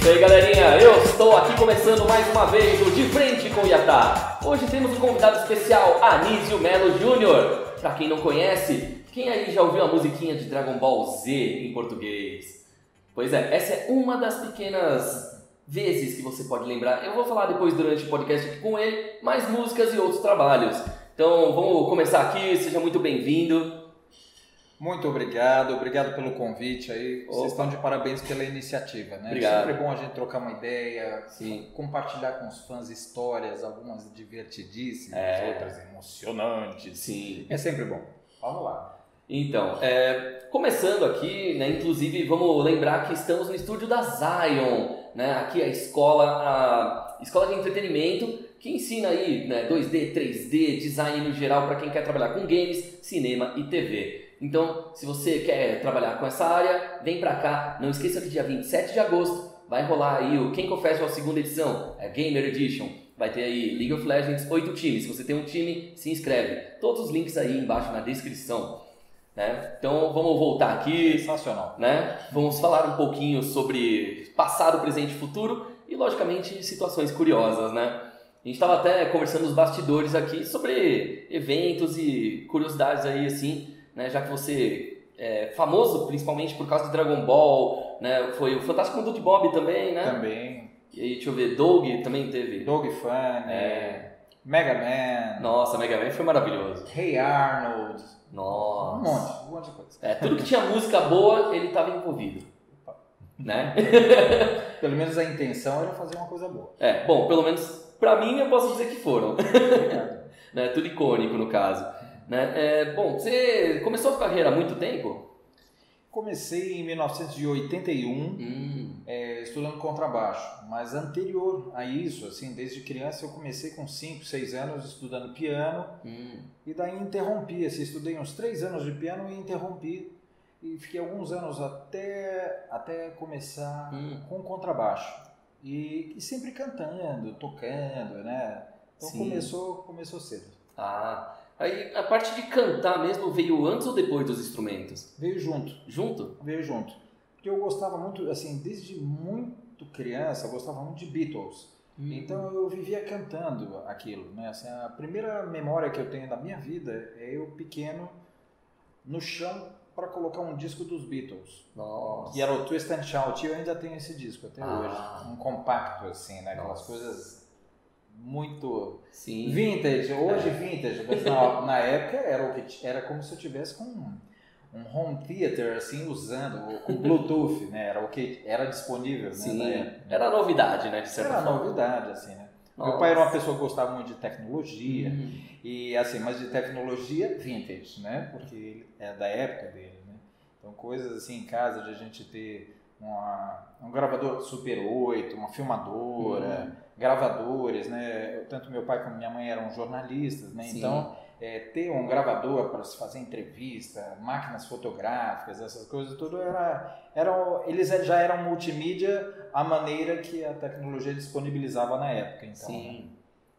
Isso aí, galerinha. Eu estou aqui começando mais uma vez o De Frente com o Yatá. Hoje temos um convidado especial, Anísio Melo Júnior. Pra quem não conhece, quem aí já ouviu a musiquinha de Dragon Ball Z em português? Pois é, essa é uma das pequenas vezes que você pode lembrar. Eu vou falar depois durante o podcast aqui com ele, mais músicas e outros trabalhos. Então vamos começar aqui, seja muito bem-vindo. Muito obrigado, obrigado pelo convite aí. Opa. Vocês estão de parabéns pela iniciativa, né? Obrigado. Sempre é bom a gente trocar uma ideia, Sim. compartilhar com os fãs histórias, algumas divertidíssimas, É. outras emocionantes. Sim. É sempre bom. Vamos lá. Então, é, começando aqui, né, inclusive vamos lembrar que estamos no estúdio da Zion, né, aqui a escola, a escola de entretenimento que ensina aí né, 2D, 3D, design no geral para quem quer trabalhar com games, cinema e TV. Então, se você quer trabalhar com essa área, vem pra cá. Não esqueça que dia 27 de agosto vai rolar aí o Kenko Festival segunda edição, é Gamer Edition. Vai ter aí League of Legends, oito times. Se você tem um time, se inscreve. Todos os links aí embaixo na descrição. Né? Então vamos voltar aqui, Sensacional. né? Vamos falar um pouquinho sobre passado, presente e futuro e, logicamente, situações curiosas, né? A gente estava até conversando nos bastidores aqui sobre eventos e curiosidades aí, assim, né? Já que você é famoso principalmente por causa de Dragon Ball, né? Foi o Fantástico Mundo de Bob também, né? Também. E aí, deixa eu ver, Doug também teve. Dog Fan, É. Mega Man, Nossa, Mega Man foi maravilhoso. Hey Arnold, um Nossa. monte, um monte de coisa. É, tudo que tinha música boa, ele estava envolvido. Né? Pelo menos a intenção era fazer uma coisa boa. É, bom, pelo menos pra mim eu posso dizer que foram. Né? Tudo icônico no caso. Né? É, bom, você começou a carreira há muito tempo? Comecei em 1981 Hum, é, estudando contrabaixo, mas anterior a isso, assim, desde criança eu comecei com 5, 6 anos estudando piano hum, e daí interrompi, assim, estudei uns 3 anos de piano e interrompi e fiquei alguns anos até, até começar hum. com contrabaixo e, e sempre cantando, tocando, né? Então Sim. começou, começou cedo. Ah, aí a parte de cantar mesmo veio antes ou depois dos instrumentos? Veio junto. Junto? veio junto. Porque eu gostava muito, assim, desde muito criança, eu gostava muito de Beatles. Hum. Então eu vivia cantando aquilo, né? Assim, a primeira memória que eu tenho da minha vida é eu pequeno no chão para colocar um disco dos Beatles, Nossa. que era o Twist and Shout. E eu ainda tenho esse disco até Ah. hoje, um compacto assim, né? Aquelas Nossa. coisas muito Sim. vintage, hoje É. vintage, mas na, na época era o que era como se eu tivesse com um, um home theater assim usando com Bluetooth, né? Era o que era disponível, né? Sim. época. Era novidade, né? De certa Era forma. novidade assim, né? Nossa. Meu pai era uma pessoa que gostava muito de tecnologia Hum. e assim, mas de tecnologia vintage, né? Porque ele é da época dele, né? Então coisas assim em casa de a gente ter uma, um gravador Super 8, uma filmadora, Hum. gravadores, né? Tanto meu pai como minha mãe eram jornalistas, né? Sim. Então é, ter um gravador para se fazer entrevista, máquinas fotográficas, essas coisas tudo era, era eles já eram multimídia a maneira que a tecnologia disponibilizava na época, então. Sim.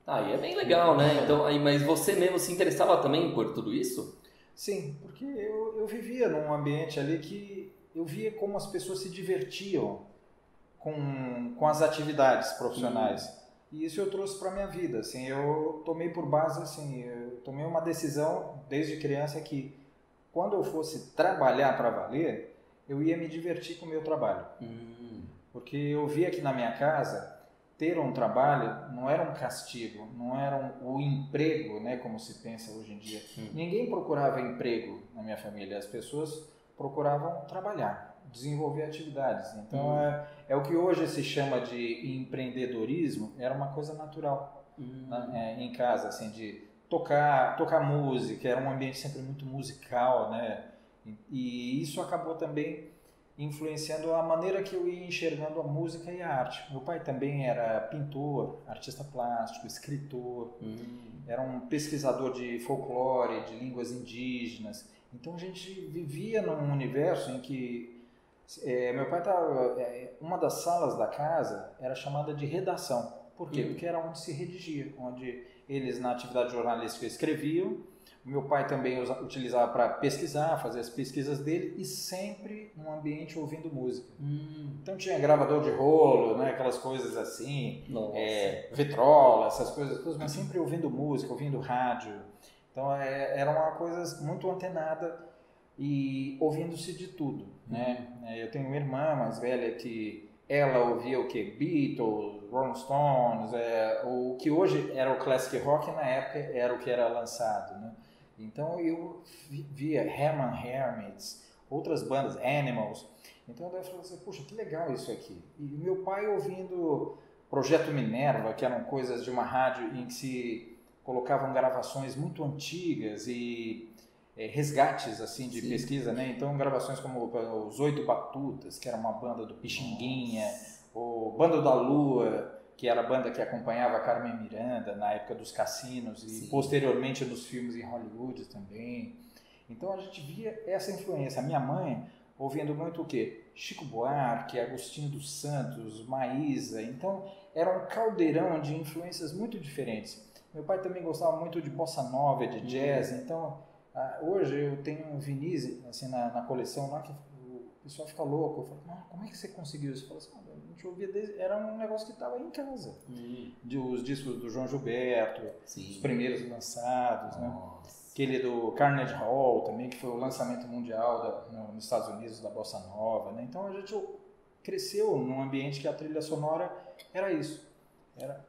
Aí é bem legal, né? Então, aí, mas você mesmo se interessava também por tudo isso? Sim, porque eu, eu vivia num ambiente ali que eu via como as pessoas se divertiam com, com as atividades profissionais. E isso eu trouxe para minha vida. Assim, eu tomei por base, assim, eu tomei uma decisão desde criança que quando eu fosse trabalhar para valer, eu ia me divertir com o meu trabalho. Hum. Porque eu via que na minha casa ter um trabalho não era um castigo, não era um, o emprego, né, como se pensa hoje em dia. Hum. Ninguém procurava emprego na minha família, as pessoas procuravam trabalhar, desenvolver atividades. Então Hum. é, é o que hoje se chama de empreendedorismo, era uma coisa natural Hum. né, é, em casa, assim, de tocar, tocar música, era um ambiente sempre muito musical, né? E, e isso acabou também influenciando a maneira que eu ia enxergando a música e a arte. Meu pai também era pintor, artista plástico, escritor, Hum. era um pesquisador de folclore, de línguas indígenas. Então a gente vivia num universo em que é, meu pai estava. É, uma das salas da casa era chamada de redação. Por quê? Hum. Porque era onde se redigia, onde eles na atividade jornalística escreviam meu pai também usa, utilizava para pesquisar, fazer as pesquisas dele e sempre num ambiente ouvindo música. Hum, Então tinha gravador de rolo, né, aquelas coisas assim, é, vitrola, essas coisas, todas, mas sempre ouvindo música, ouvindo rádio. Então é, era uma coisa muito antenada e ouvindo-se de tudo, né? É, Eu tenho uma irmã mais velha que ela ouvia o que? Beatles, Rolling Stones, é, o que hoje era o classic rock na época era o que era lançado, né? Então eu vi- via Herman Hermits, outras bandas, Animals. Então eu falei assim, puxa, que legal isso aqui. E meu pai ouvindo Projeto Minerva, que eram coisas de uma rádio em que se colocavam gravações muito antigas e eh, resgates assim de Sim. pesquisa, né? Então gravações como os Oito Batutas, que era uma banda do Pixinguinha, o Bando da Lua, que era a banda que acompanhava a Carmen Miranda na época dos cassinos e Sim. posteriormente nos filmes em Hollywood também. Então a gente via essa influência. A minha mãe ouvindo muito o quê? Chico Buarque, Agostinho dos Santos, Maísa. Então era um caldeirão de influências muito diferentes. Meu pai também gostava muito de bossa nova, de jazz. Então ah, hoje eu tenho um vinis assim na, na coleção lá que o pessoal fica louco. Eu falo, "Ah, como é que você conseguiu isso? Eu falo assim, "Ah, a gente ouvia desde... era um negócio que estava em casa. Hum, De, os discos do João Gilberto, sim. os primeiros lançados, né? Aquele do Carnegie Hall também, que foi o lançamento mundial da- no- nos Estados Unidos da Bossa Nova, né? Então a gente cresceu num ambiente que a trilha sonora era isso. Era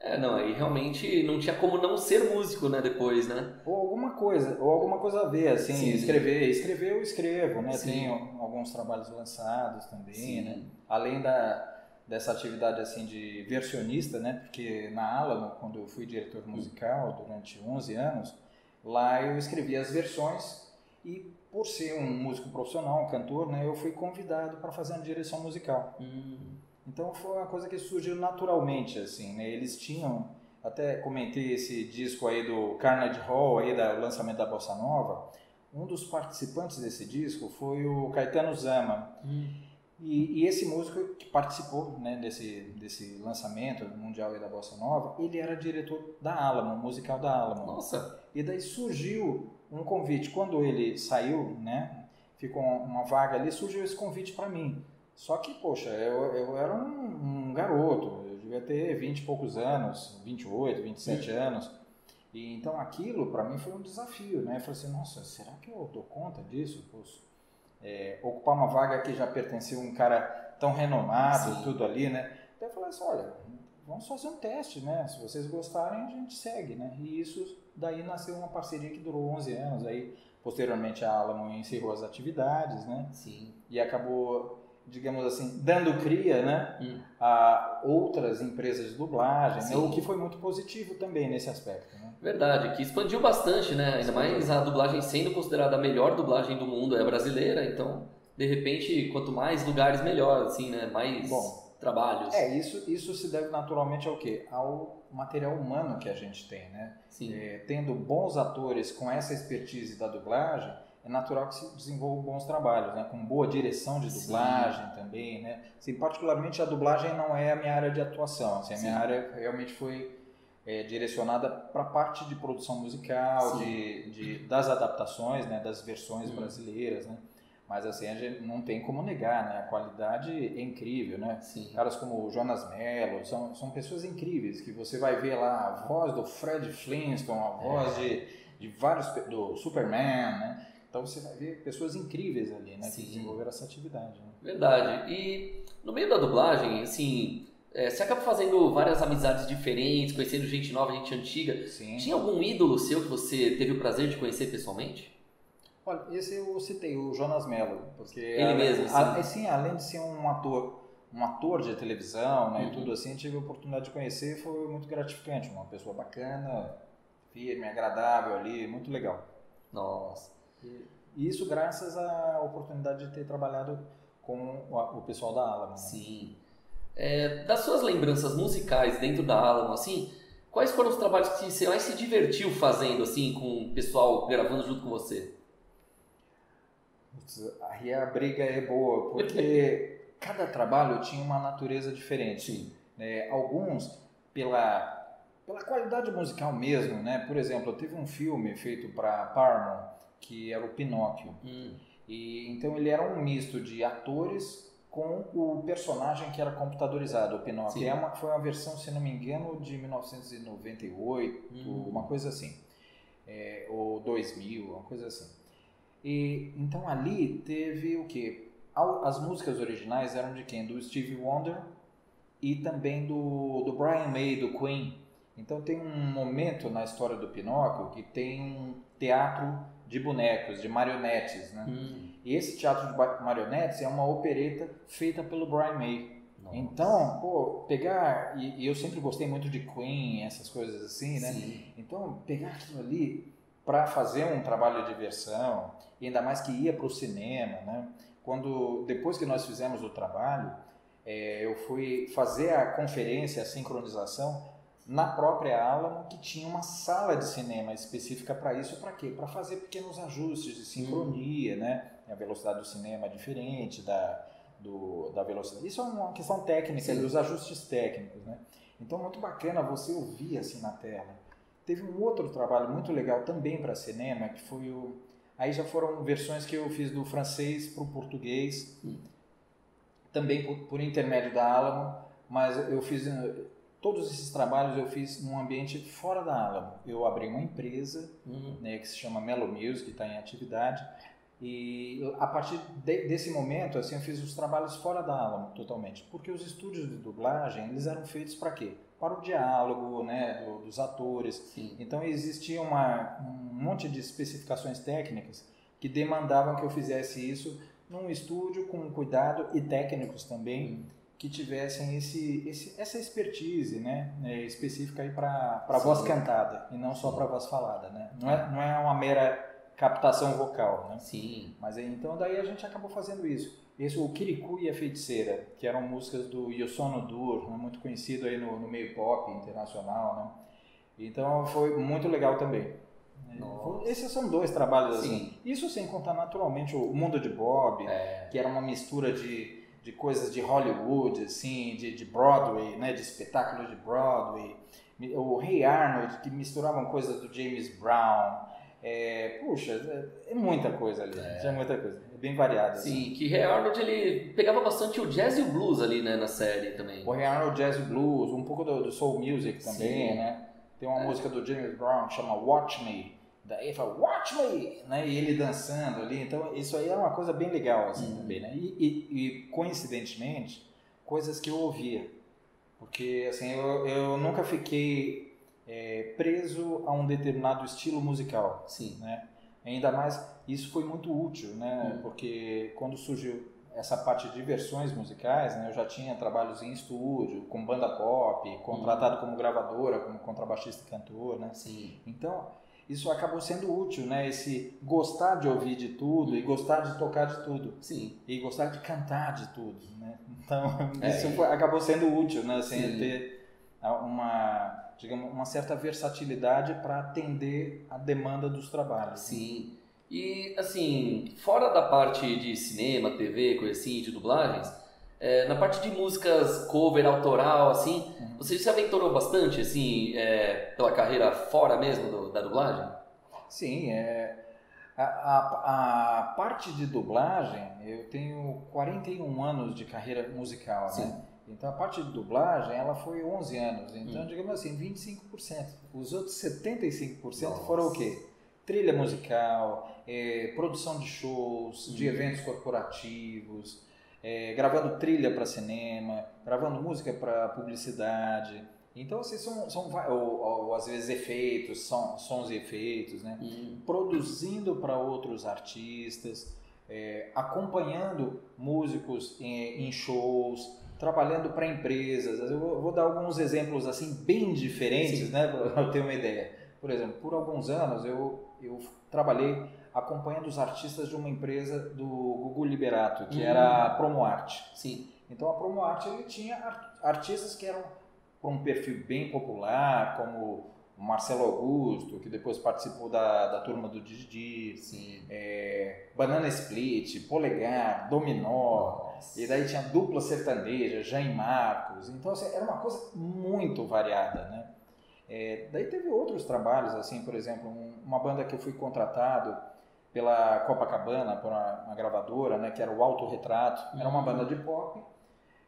É, não, aí realmente não tinha como não ser músico, né, depois, né? ou alguma coisa, ou alguma coisa a ver, assim, Sim. escrever, escrever eu escrevo, né? Sim. Tenho alguns trabalhos lançados também, Sim. né? Além da dessa atividade assim de versionista, né? Porque na Alamo, quando eu fui diretor musical durante 11 anos, lá eu escrevia as versões e por ser um músico profissional, um cantor, né, eu fui convidado para fazer uma direção musical. Hum, Então foi uma coisa que surgiu naturalmente, assim, né? Eles tinham, até comentei esse disco aí do Carnegie Hall, aí do lançamento da Bossa Nova. Um dos participantes desse disco foi o Caetano Zama. hum. E, e esse músico que participou né, desse, desse lançamento mundial aí da Bossa Nova, ele era diretor da Alamo, musical da Alamo. Nossa. E daí surgiu um convite. Quando ele saiu, né, ficou uma vaga ali, surgiu esse convite para mim. Só que, poxa, eu, eu era um, um garoto, eu devia ter 20 e poucos anos, 28, 27 anos. E então aquilo para mim foi um desafio, né? Eu falei assim, nossa, será que eu dou conta disso? Poxa, é, ocupar uma vaga que já pertencia a um cara tão renomado, Sim. tudo ali, né? Daí eu falei assim, olha, vamos fazer um teste, né? Se vocês gostarem, a gente segue, né? E isso daí nasceu uma parceria que durou 11 anos. Aí, posteriormente, a Alamo encerrou as atividades, né? Sim. E acabou, digamos assim, dando cria, né? Hum. A outras empresas de dublagem, né? Sim. o que foi muito positivo também nesse aspecto, né? Verdade, que expandiu bastante, né? Ainda mais a dublagem sendo considerada a melhor dublagem do mundo é brasileira, então, de repente, quanto mais lugares, melhor, assim, né? Mais Bom, trabalhos. É, isso, isso se deve naturalmente ao quê? Ao material humano que a gente tem, né? Sim. É, tendo bons atores com essa expertise da dublagem, é natural que se desenvolvam bons trabalhos, né? Com boa direção de Sim. dublagem também, né? Assim, particularmente a dublagem não é a minha área de atuação, assim, a minha Sim. área realmente foi é, direcionada para a parte de produção musical, Sim. de, de- das adaptações, né? Das versões Hum. brasileiras, né? Mas assim, a gente não tem como negar, né? A qualidade é incrível, né? Sim. Caras como o Jonas Mello, são, são pessoas incríveis, que você vai ver lá a voz do Fred Flintstone, a voz de, de vários, do Superman, né? Então você vai ver pessoas incríveis ali, né? Sim. Que desenvolveram essa atividade. Né? Verdade. E no meio da dublagem, assim, é, você acaba fazendo várias amizades diferentes, conhecendo gente nova, gente antiga. Sim. Tinha algum ídolo seu que você teve o prazer de conhecer pessoalmente? Olha, esse eu citei, o Jonas Mello, porque... Ele além- mesmo, a- sim. sim, além de ser um ator, um ator de televisão, né, Uhum. e tudo assim, tive a oportunidade de conhecer, foi muito gratificante, uma pessoa bacana, firme, agradável ali, muito legal. Nossa. E isso graças à oportunidade de ter trabalhado com o pessoal da Alamo. né? Sim. É, das suas lembranças musicais dentro da Alamo, assim, quais foram os trabalhos que você mais se divertiu fazendo, assim, com o pessoal gravando junto com você? Putz, Aí a briga é boa, porque cada trabalho tinha uma natureza diferente. Né? alguns, pela pela qualidade musical mesmo, né? Por exemplo, teve um filme feito para Paramount que era o Pinóquio. Hum. E então ele era um misto de atores com o personagem que era computadorizado, o Pinóquio. É uma, foi uma versão, se não me engano, de 1998, hum. uma coisa assim. É, ou 2000, uma coisa assim. E então ali teve o que? As músicas originais eram de quem? Do Stevie Wonder e também do, do Brian May, do Queen. Então tem um momento na história do Pinóquio que tem um teatro de bonecos, de marionetes, né? Hum. E esse teatro de marionetes é uma opereta feita pelo Brian May. Nossa. Então, pô, pegar e, e, eu sempre gostei muito de Queen, essas coisas assim, né? Sim. Então, pegar aquilo ali para fazer um trabalho de diversão, e ainda mais que ia para o cinema, né? Quando depois que nós fizemos o trabalho, é, eu fui fazer a conferência, a sincronização na própria Alamo, que tinha uma sala de cinema específica para isso, para quê? Para fazer pequenos ajustes de sincronia, hum. né? A velocidade do cinema é diferente da, do, da velocidade. Isso é uma questão técnica, os ajustes técnicos, né? Então, muito bacana você ouvir assim na tela. Teve um outro trabalho muito legal também para cinema, que foi o... Aí já foram versões que eu fiz do francês para o português, hum. também por, por intermédio da Alamo, mas eu fiz Todos esses trabalhos eu fiz num ambiente fora da Alamo. Eu abri uma empresa uhum. né, que se chama Melo Music, que está em atividade. E a partir de, desse momento, assim, eu fiz os trabalhos fora da Alamo totalmente. Porque os estúdios de dublagem, eles eram feitos para quê? Para o diálogo né, do, dos atores. Sim. Então existia uma, um monte de especificações técnicas que demandavam que eu fizesse isso num estúdio com cuidado e técnicos também. Uhum que tivessem esse, esse, essa expertise né, é, específica para a voz cantada e não só para a voz falada. Né? Não, é, não é uma mera captação vocal. Né? Sim. Mas então daí a gente acabou fazendo isso. Esse, o Kirikou e a Feiticeira, que eram músicas do Yosono Dur, né, muito conhecido aí no, no meio pop internacional. Né? Então foi muito legal também. Nossa. Esses são dois trabalhos Sim. assim. Isso sem contar naturalmente o Mundo de Bob, é. que era uma mistura de de coisas de Hollywood, assim, de, de Broadway, né, de espetáculos de Broadway. O Rei Arnold, que misturavam coisas do James Brown. É, puxa, é, é muita coisa ali, é. é muita coisa, é bem variado. Sim, assim. que Rei Arnold ele pegava bastante o jazz e o blues ali né, na série também. O Rei Arnold jazz e blues, um pouco do, do soul music também, Sim. né? Tem uma é. música do James Brown que chama Watch Me, Daí fala, watch me! Né? E ele dançando ali. Então, isso aí é uma coisa bem legal, assim, uhum. também, né? E, e, e, coincidentemente, coisas que eu ouvia. Porque, assim, eu, eu nunca fiquei é, preso a um determinado estilo musical. Sim. Né? Ainda mais, isso foi muito útil, né? Uhum. Porque quando surgiu essa parte de versões musicais, né? Eu já tinha trabalhos em estúdio, com banda pop, contratado uhum. como gravadora, como contrabaixista e cantor, né? Sim. Então isso acabou sendo útil, né? Esse gostar de ouvir de tudo e gostar de tocar de tudo. Sim. E gostar de cantar de tudo, né? Então, é, isso foi, acabou sendo útil, né? Assim, ter uma, digamos, uma certa versatilidade para atender a demanda dos trabalhos. Sim. E, assim, fora da parte de cinema, TV, coisa assim, de dublagens, é, na parte de músicas cover, autoral, assim, uhum. você se aventurou bastante, assim, é, pela carreira fora mesmo do, da dublagem? Sim, é, a, a, a, parte de dublagem, eu tenho 41 anos de carreira musical, né? Sim. né? Então a parte de dublagem, ela foi 11 anos. Então, hum. digamos assim, 25%. Os outros 75% Nossa. foram o quê? Trilha musical, é, produção de shows, hum. de eventos corporativos, é, gravando trilha para cinema, gravando música para publicidade. Então, assim, são, são ou, ou, às vezes efeitos, som, sons e efeitos, né? Uhum. Produzindo para outros artistas, é, acompanhando músicos em, em shows, trabalhando para empresas. Eu vou, vou, dar alguns exemplos assim bem diferentes, Sim. né, para ter uma ideia. Por exemplo, por alguns anos eu, eu trabalhei acompanhando os artistas de uma empresa do Gugu Liberato, que era a hum. PromoArt. Sim. Então a PromoArt ele tinha artistas que eram com um perfil bem popular, como o Marcelo Augusto, que depois participou da, da turma do Didi, é, Banana Split, Polegar, Dominó, Nossa. e daí tinha dupla sertaneja, Jaime Marcos. Então assim, era uma coisa muito variada, né? É, daí teve outros trabalhos, assim, por exemplo, um, uma banda que eu fui contratado pela Copacabana, por uma, uma gravadora, né, que era o Autorretrato, era uma banda de pop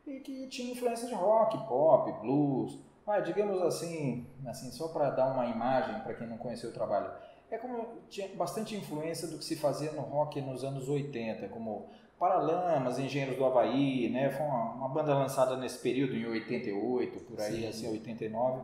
e que tinha influência de rock, pop, blues, ah, digamos assim, assim só para dar uma imagem para quem não conheceu o trabalho, é como tinha bastante influência do que se fazia no rock nos anos 80, como Paralamas, Engenheiros do Havaí, né? Foi uma, uma, banda lançada nesse período, em 88, por aí, Sim. assim, 89.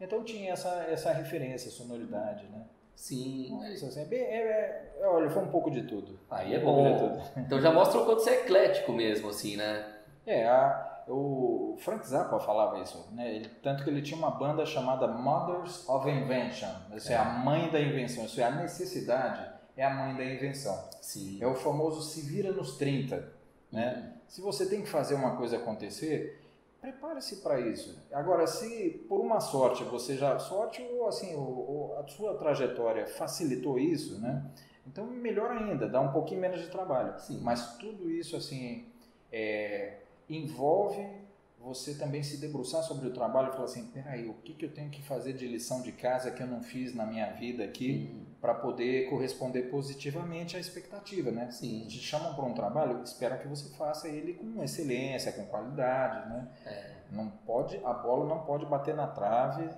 Então tinha essa, essa referência, sonoridade, né? Sim. É isso, assim, é bem, é, é, olha, foi um pouco de tudo. Aí é um bom. Então já mostra o quanto você é eclético mesmo, assim, né? É, a, o Frank Zappa falava isso, né? Ele, tanto que ele tinha uma banda chamada Mothers of Invention. Isso é. é a mãe da invenção, isso é a necessidade, é a mãe da invenção. Sim. É o famoso se vira nos 30, né? Uhum. Se você tem que fazer uma coisa acontecer, prepare-se para isso. Agora, se por uma sorte você já sorte ou assim, ou, a sua trajetória facilitou isso, né? Então melhor ainda, dá um pouquinho menos de trabalho. Sim. Mas tudo isso assim é, envolve você também se debruçar sobre o trabalho e falar assim, peraí, o que, que eu tenho que fazer de lição de casa que eu não fiz na minha vida aqui para poder corresponder positivamente à expectativa, né? Sim. Te chamam para um trabalho, espera que você faça ele com excelência, com qualidade, né? É. Não pode, a bola não pode bater na trave,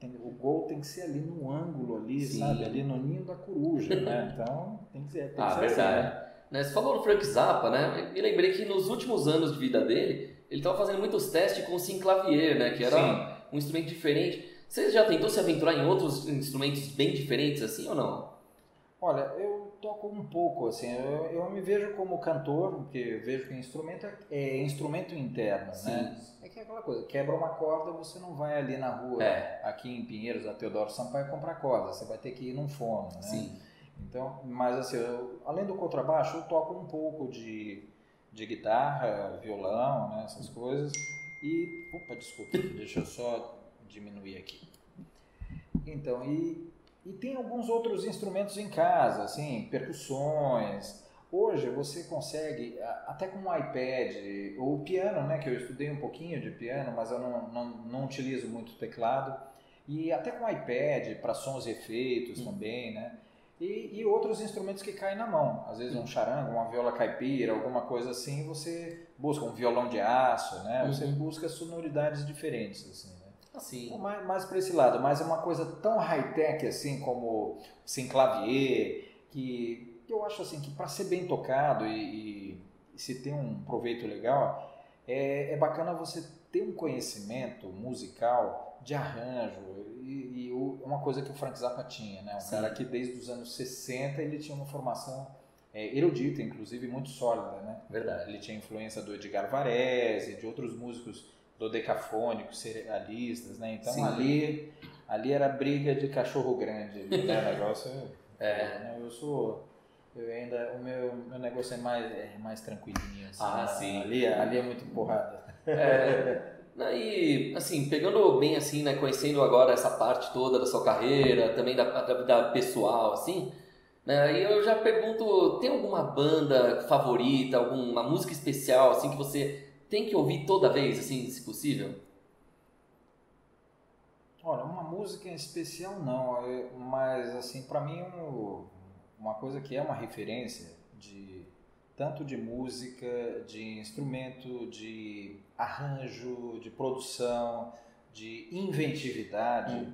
tem, o gol tem que ser ali no ângulo ali, Sim. sabe? Ali no ninho da coruja, né? Então tem que ser, tem ah, que ser verdade. assim, né? Né? Você falou do Frank Zappa, né? Me lembrei que nos últimos anos de vida dele, ele estava fazendo muitos testes com o synclavier, né? Que era Sim. um instrumento diferente. Você já tentou se aventurar em outros instrumentos bem diferentes assim ou não? Olha, eu toco um pouco, assim, eu, eu me vejo como cantor, porque vejo que instrumento é, é instrumento interno, Sim. né? É que é aquela coisa, quebra uma corda, você não vai ali na rua, é. aqui em Pinheiros, a Teodoro Sampaio, comprar corda, você vai ter que ir num fono, né? Sim. Então, mas assim, eu, além do contrabaixo, eu toco um pouco de, de guitarra, violão, né, essas coisas. E, opa, desculpa, deixa eu só diminuir aqui. Então, e, e tem alguns outros instrumentos em casa, assim, percussões. Hoje você consegue, até com um iPad, ou o piano, né, que eu estudei um pouquinho de piano, mas eu não, não, não utilizo muito teclado. E até com iPad para sons e efeitos hum. também, né? E, e, outros instrumentos que caem na mão. Às vezes um charango, uma viola caipira, alguma coisa assim, você busca um violão de aço, né? Você uhum. busca sonoridades diferentes, assim, né? Assim. Mais, mais para esse lado, mas é uma coisa tão high-tech assim como clavier, que, eu acho assim que para ser bem tocado e, e, e, se ter um proveito legal, é, é bacana você ter um conhecimento musical de arranjo, e, e uma coisa que o Frank Zappa tinha, né? Um Sim. cara que desde os anos 60 ele tinha uma formação é, erudita, inclusive muito sólida, né? Verdade. Ele tinha influência do Edgar Varese, de outros músicos dodecafônicos, serialistas, né? Então Sim. ali ali era briga de cachorro grande, né? O negócio é. Né? Eu sou eu ainda o meu, meu negócio é mais é mais tranquilinho assim. Ah, né? sim. Ali, ali é muito porrada. É. E, assim, pegando bem assim, né, conhecendo agora essa parte toda da sua carreira, também da, da vida pessoal, assim, né, aí eu já pergunto, tem alguma banda favorita, alguma música especial, assim, que você tem que ouvir toda vez, assim, se possível? Olha, uma música em especial não, mas, assim, para mim, uma coisa que é uma referência de tanto de música, de instrumento, de arranjo, de produção, de inventividade, hum.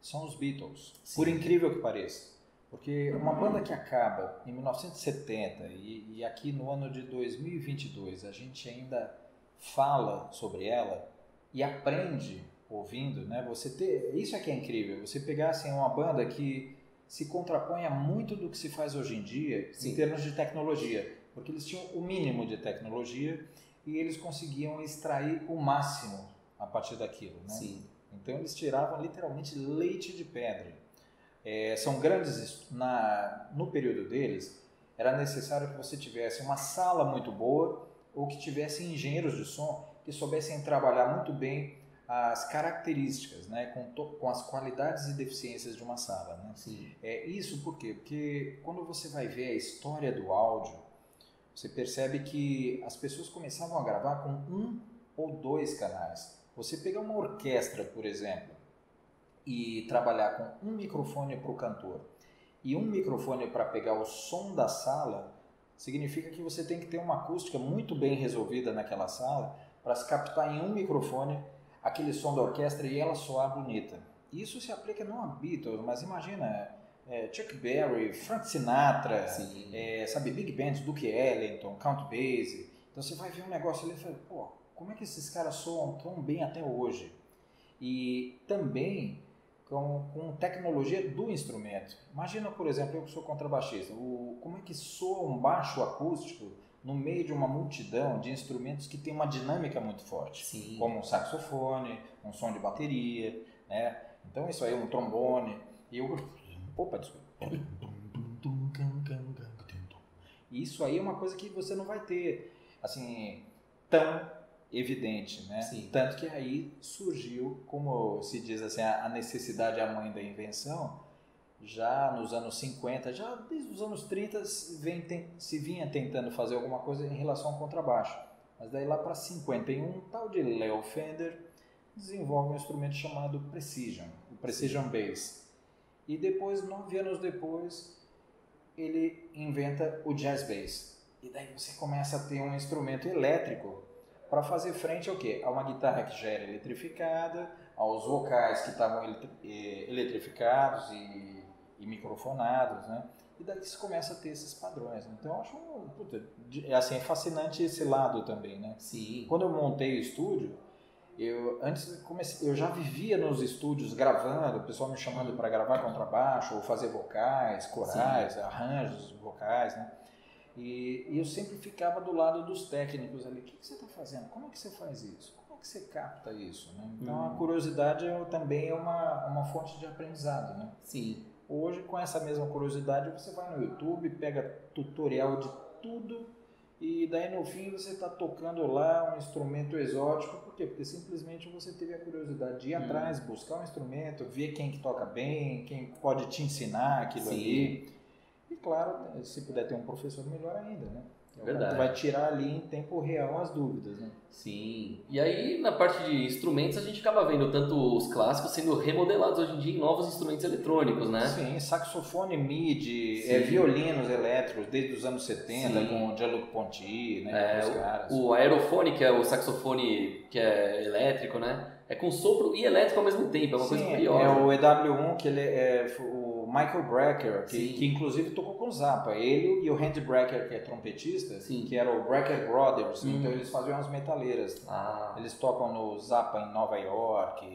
são os Beatles. Sim. Por incrível que pareça. Porque uma banda que acaba em 1970 e, e, aqui no ano de 2022 a gente ainda fala sobre ela e aprende ouvindo, né? Você ter, isso é que é incrível. Você pegar assim uma banda que se contrapõe a muito do que se faz hoje em dia Sim. em termos de tecnologia porque eles tinham o mínimo de tecnologia e eles conseguiam extrair o máximo a partir daquilo. Né? Sim. Então eles tiravam literalmente leite de pedra. É, são grandes na no período deles era necessário que você tivesse uma sala muito boa ou que tivesse engenheiros de som que soubessem trabalhar muito bem as características, né, com, to, com as qualidades e deficiências de uma sala. Né? Sim. É, isso por quê? Porque quando você vai ver a história do áudio, você percebe que as pessoas começavam a gravar com um ou dois canais. Você pegar uma orquestra, por exemplo, e trabalhar com um microfone para o cantor e um microfone para pegar o som da sala, significa que você tem que ter uma acústica muito bem resolvida naquela sala para se captar em um microfone aquele som da orquestra e ela soar bonita. Isso se aplica não a Beatles, mas imagina é, Chuck Berry, Frank Sinatra, é, sabe, Big Bands, Duke Ellington, Count Basie. Então você vai ver um negócio ali e fala, pô, como é que esses caras soam tão bem até hoje? E também com, com tecnologia do instrumento. Imagina, por exemplo, eu que sou contrabaixista, o, como é que soa um baixo acústico no meio de uma multidão de instrumentos que tem uma dinâmica muito forte, Sim. como um saxofone, um som de bateria, né? Então isso aí, um trombone. E eu, opa, desculpa. Isso aí é uma coisa que você não vai ter, assim, tão evidente, né? Sim. Tanto que aí surgiu, como se diz assim, a necessidade a mãe da invenção, já nos anos 50, já desde os anos 30 se, vem, tem, se vinha tentando fazer alguma coisa em relação ao contrabaixo. Mas daí lá para 51, um tal de Leo Fender desenvolve um instrumento chamado Precision, o Precision Bass. E depois, nove anos depois, ele inventa o Jazz Bass. E daí você começa a ter um instrumento elétrico para fazer frente ao quê? A uma guitarra que já era eletrificada, aos vocais que estavam eh, eletrificados e, e microfonados, né? E daí você começa a ter esses padrões. Então eu acho, puta, é assim, é fascinante esse lado também, né? Sim. Quando eu montei o estúdio, eu antes comecei, eu já vivia nos estúdios gravando, o pessoal me chamando para gravar contrabaixo, ou fazer vocais, corais, Sim. arranjos vocais, né? E, e, eu sempre ficava do lado dos técnicos ali. O que, que você está fazendo? Como é que você faz isso? Como é que você capta isso? Né? Então a uhum. curiosidade é, também é uma, uma fonte de aprendizado. Né? Sim. Hoje, com essa mesma curiosidade, você vai no YouTube, pega tutorial de tudo e daí no fim você está tocando lá um instrumento exótico. Por quê? Porque simplesmente você teve a curiosidade de ir hum. atrás, buscar um instrumento, ver quem que toca bem, quem pode te ensinar aquilo Sim. ali. E claro, se puder ter um professor, melhor ainda, né? É Verdade. Vai tirar ali em tempo real as dúvidas, né? Sim. E aí, na parte de instrumentos, a gente acaba vendo tanto os clássicos sendo remodelados hoje em dia em novos instrumentos eletrônicos, né? Sim, saxofone MIDI, é, violinos elétricos desde os anos 70 Sim. com o Gianluca Ponti, né? É, o, o aerofone, que é o saxofone que é elétrico, né? É com sopro e elétrico ao mesmo tempo, é uma Sim, coisa curiosa. É o EW1, que ele é o Michael Brecker, que, que, inclusive tocou com o Zappa. Ele e o Randy Brecker, que é trompetista, Sim. que era o Brecker Brothers. Hum. Então eles faziam as metaleiras. Ah. Eles tocam no Zappa em Nova York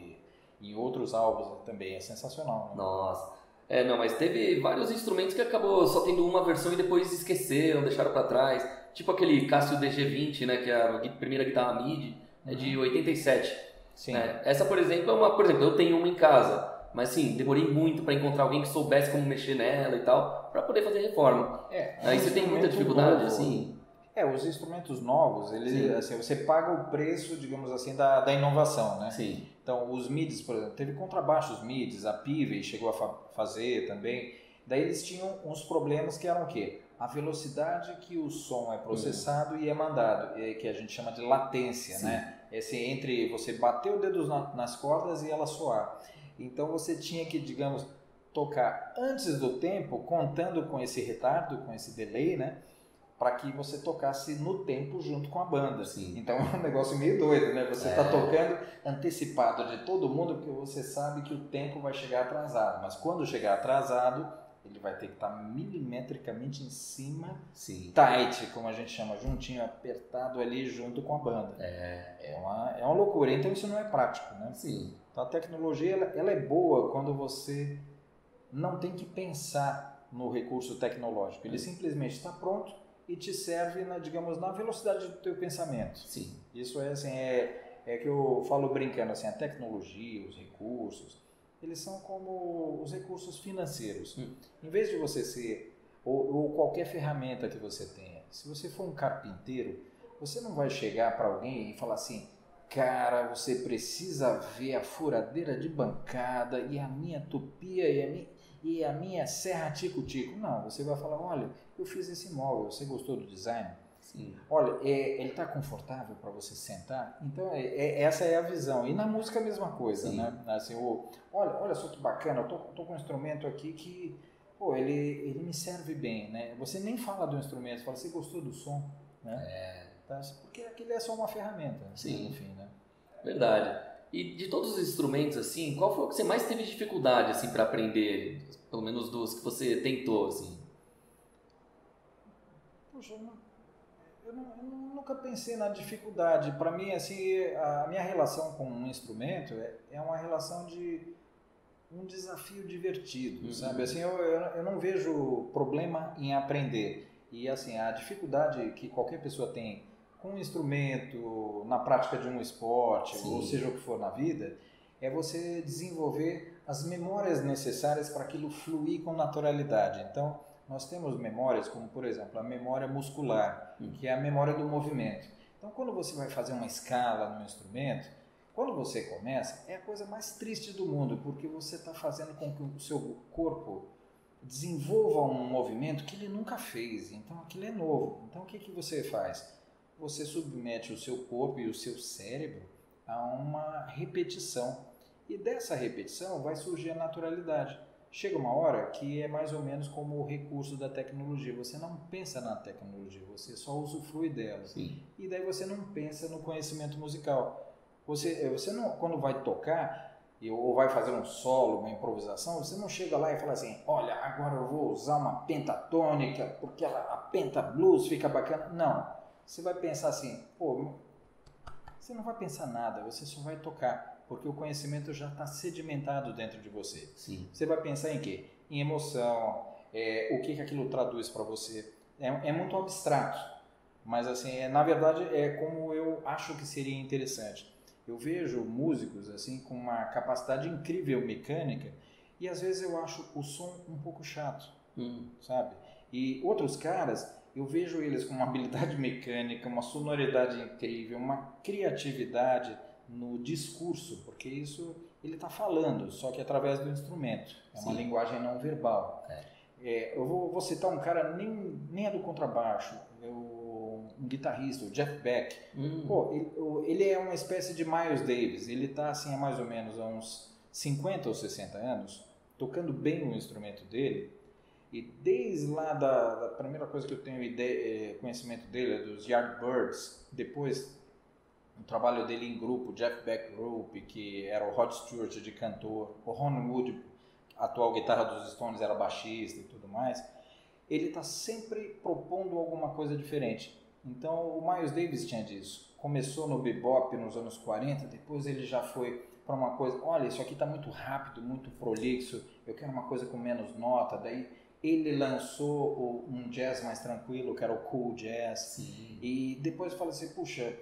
e em outros álbuns também. É sensacional. Né? Nossa. É, não, mas teve vários instrumentos que acabou só tendo uma versão e depois esqueceram, deixaram para trás. Tipo aquele Casio DG20, né, que é a primeira guitarra MIDI, é de 87. Uhum. Sim. É, essa, por exemplo, é uma, por exemplo, eu tenho uma em casa, mas sim, demorei muito para encontrar alguém que soubesse como mexer nela e tal, para poder fazer reforma. É, Aí você tem muita dificuldade, novo. assim. É, os instrumentos novos, eles, assim, você paga o preço, digamos assim, da, da inovação, né? Sim. Então, os MIDIs, por exemplo, teve contrabaixos MIDIs, a Pivey chegou a fa fazer também. Daí eles tinham uns problemas que eram o quê? A velocidade que o som é processado uhum. e é mandado, que a gente chama de latência, Sim. né? esse entre você bater o dedo nas cordas e ela soar. Então você tinha que, digamos, tocar antes do tempo, contando com esse retardo, com esse delay, né? Para que você tocasse no tempo junto com a banda. Sim. Então é um negócio meio doido, né? Você está é. tocando antecipado de todo mundo, porque você sabe que o tempo vai chegar atrasado. Mas quando chegar atrasado, ele vai ter que estar milimetricamente em cima, Sim. tight, como a gente chama, juntinho, apertado ali junto com a banda. É, é, uma, é uma loucura. Então isso não é prático, né? Sim. Então a tecnologia ela, ela é boa quando você não tem que pensar no recurso tecnológico. Ele simplesmente está pronto e te serve, na, digamos, na velocidade do teu pensamento. Sim. Isso é assim, é, é que eu falo brincando assim, a tecnologia, os recursos, eles são como os recursos financeiros. Hum. Em vez de você ser, ou, ou, qualquer ferramenta que você tenha, se você for um carpinteiro, você não vai chegar para alguém e falar assim, cara, você precisa ver a furadeira de bancada e a minha tupia e a minha, e a minha serra tico-tico. Não, você vai falar, olha, eu fiz esse móvel, você gostou do design? Sim. Olha, é, ele está confortável para você sentar? Então, é, é, essa é a visão. E na música a mesma coisa, Sim. né? Assim, o, olha, olha só que bacana, eu tô, tô com um instrumento aqui que, pô, ele, ele me serve bem, né? Você nem fala do instrumento, você fala, você gostou do som? Né? É, Tá? Porque aquilo é só uma ferramenta. Sim. Enfim, né? Verdade. E de todos os instrumentos, assim, qual foi o que você mais teve dificuldade, assim, para aprender? Pelo menos dos que você tentou, assim. Puxa, eu, não, eu, não- eu nunca pensei na dificuldade. Para mim, assim, a minha relação com um instrumento é, é uma relação de um desafio divertido, Uhum. sabe? Assim, eu, eu, eu não vejo problema em aprender. E, assim, a dificuldade que qualquer pessoa tem com um instrumento, na prática de um esporte, Sim. ou seja o que for na vida, é você desenvolver as memórias necessárias para aquilo fluir com naturalidade. Então, nós temos memórias como, por exemplo, a memória muscular, Hum. que é a memória do movimento. Então, quando você vai fazer uma escala no instrumento, quando você começa, é a coisa mais triste do mundo, porque você está fazendo com que o seu corpo desenvolva um movimento que ele nunca fez. Então, aquilo é novo. Então, o que, que você faz? Você submete o seu corpo e o seu cérebro a uma repetição. E dessa repetição vai surgir a naturalidade. Chega uma hora que é mais ou menos como o recurso da tecnologia. Você não pensa na tecnologia, você só usufrui dela. Sim. E daí você não pensa no conhecimento musical. Você, você não, quando vai tocar ou vai fazer um solo, uma improvisação, você não chega lá e fala assim: olha, agora eu vou usar uma pentatônica porque ela, a penta blues fica bacana. Não. Você vai pensar assim: pô, você não vai pensar nada, você só vai tocar, porque o conhecimento já está sedimentado dentro de você. Sim. Você vai pensar em quê? Em emoção, é, o que, que aquilo traduz para você. É, é muito abstrato, mas assim, é, na verdade é como eu acho que seria interessante. Eu vejo músicos assim com uma capacidade incrível mecânica e às vezes eu acho o som um pouco chato, Hum. sabe? E outros caras, eu vejo eles com uma habilidade mecânica, uma sonoridade incrível, uma criatividade no discurso, porque isso ele está falando, só que através do instrumento. É uma Sim. linguagem não verbal. É, eu vou, vou citar um cara, nem, nem é do contrabaixo, é o- um guitarrista, o Jeff Beck. Hum. Pô, ele, ele é uma espécie de Miles Davis. Ele está assim há mais ou menos há uns 50 ou 60 anos, tocando bem o instrumento dele. E desde lá da, da primeira coisa que eu tenho ideia, eh, conhecimento dele é dos Yardbirds. Depois o trabalho dele em grupo, Jeff Beck Group, que era o Rod Stewart de cantor, o Ron Wood, atual guitarra dos Stones, era baixista e tudo mais. Ele está sempre propondo alguma coisa diferente. Então o Miles Davis tinha disso. Começou no bebop nos anos 40, depois ele já foi para uma coisa, olha, isso aqui está muito rápido, muito prolixo, eu quero uma coisa com menos nota. Daí ele lançou um jazz mais tranquilo, que era o cool jazz. Sim. E depois fala assim, puxa,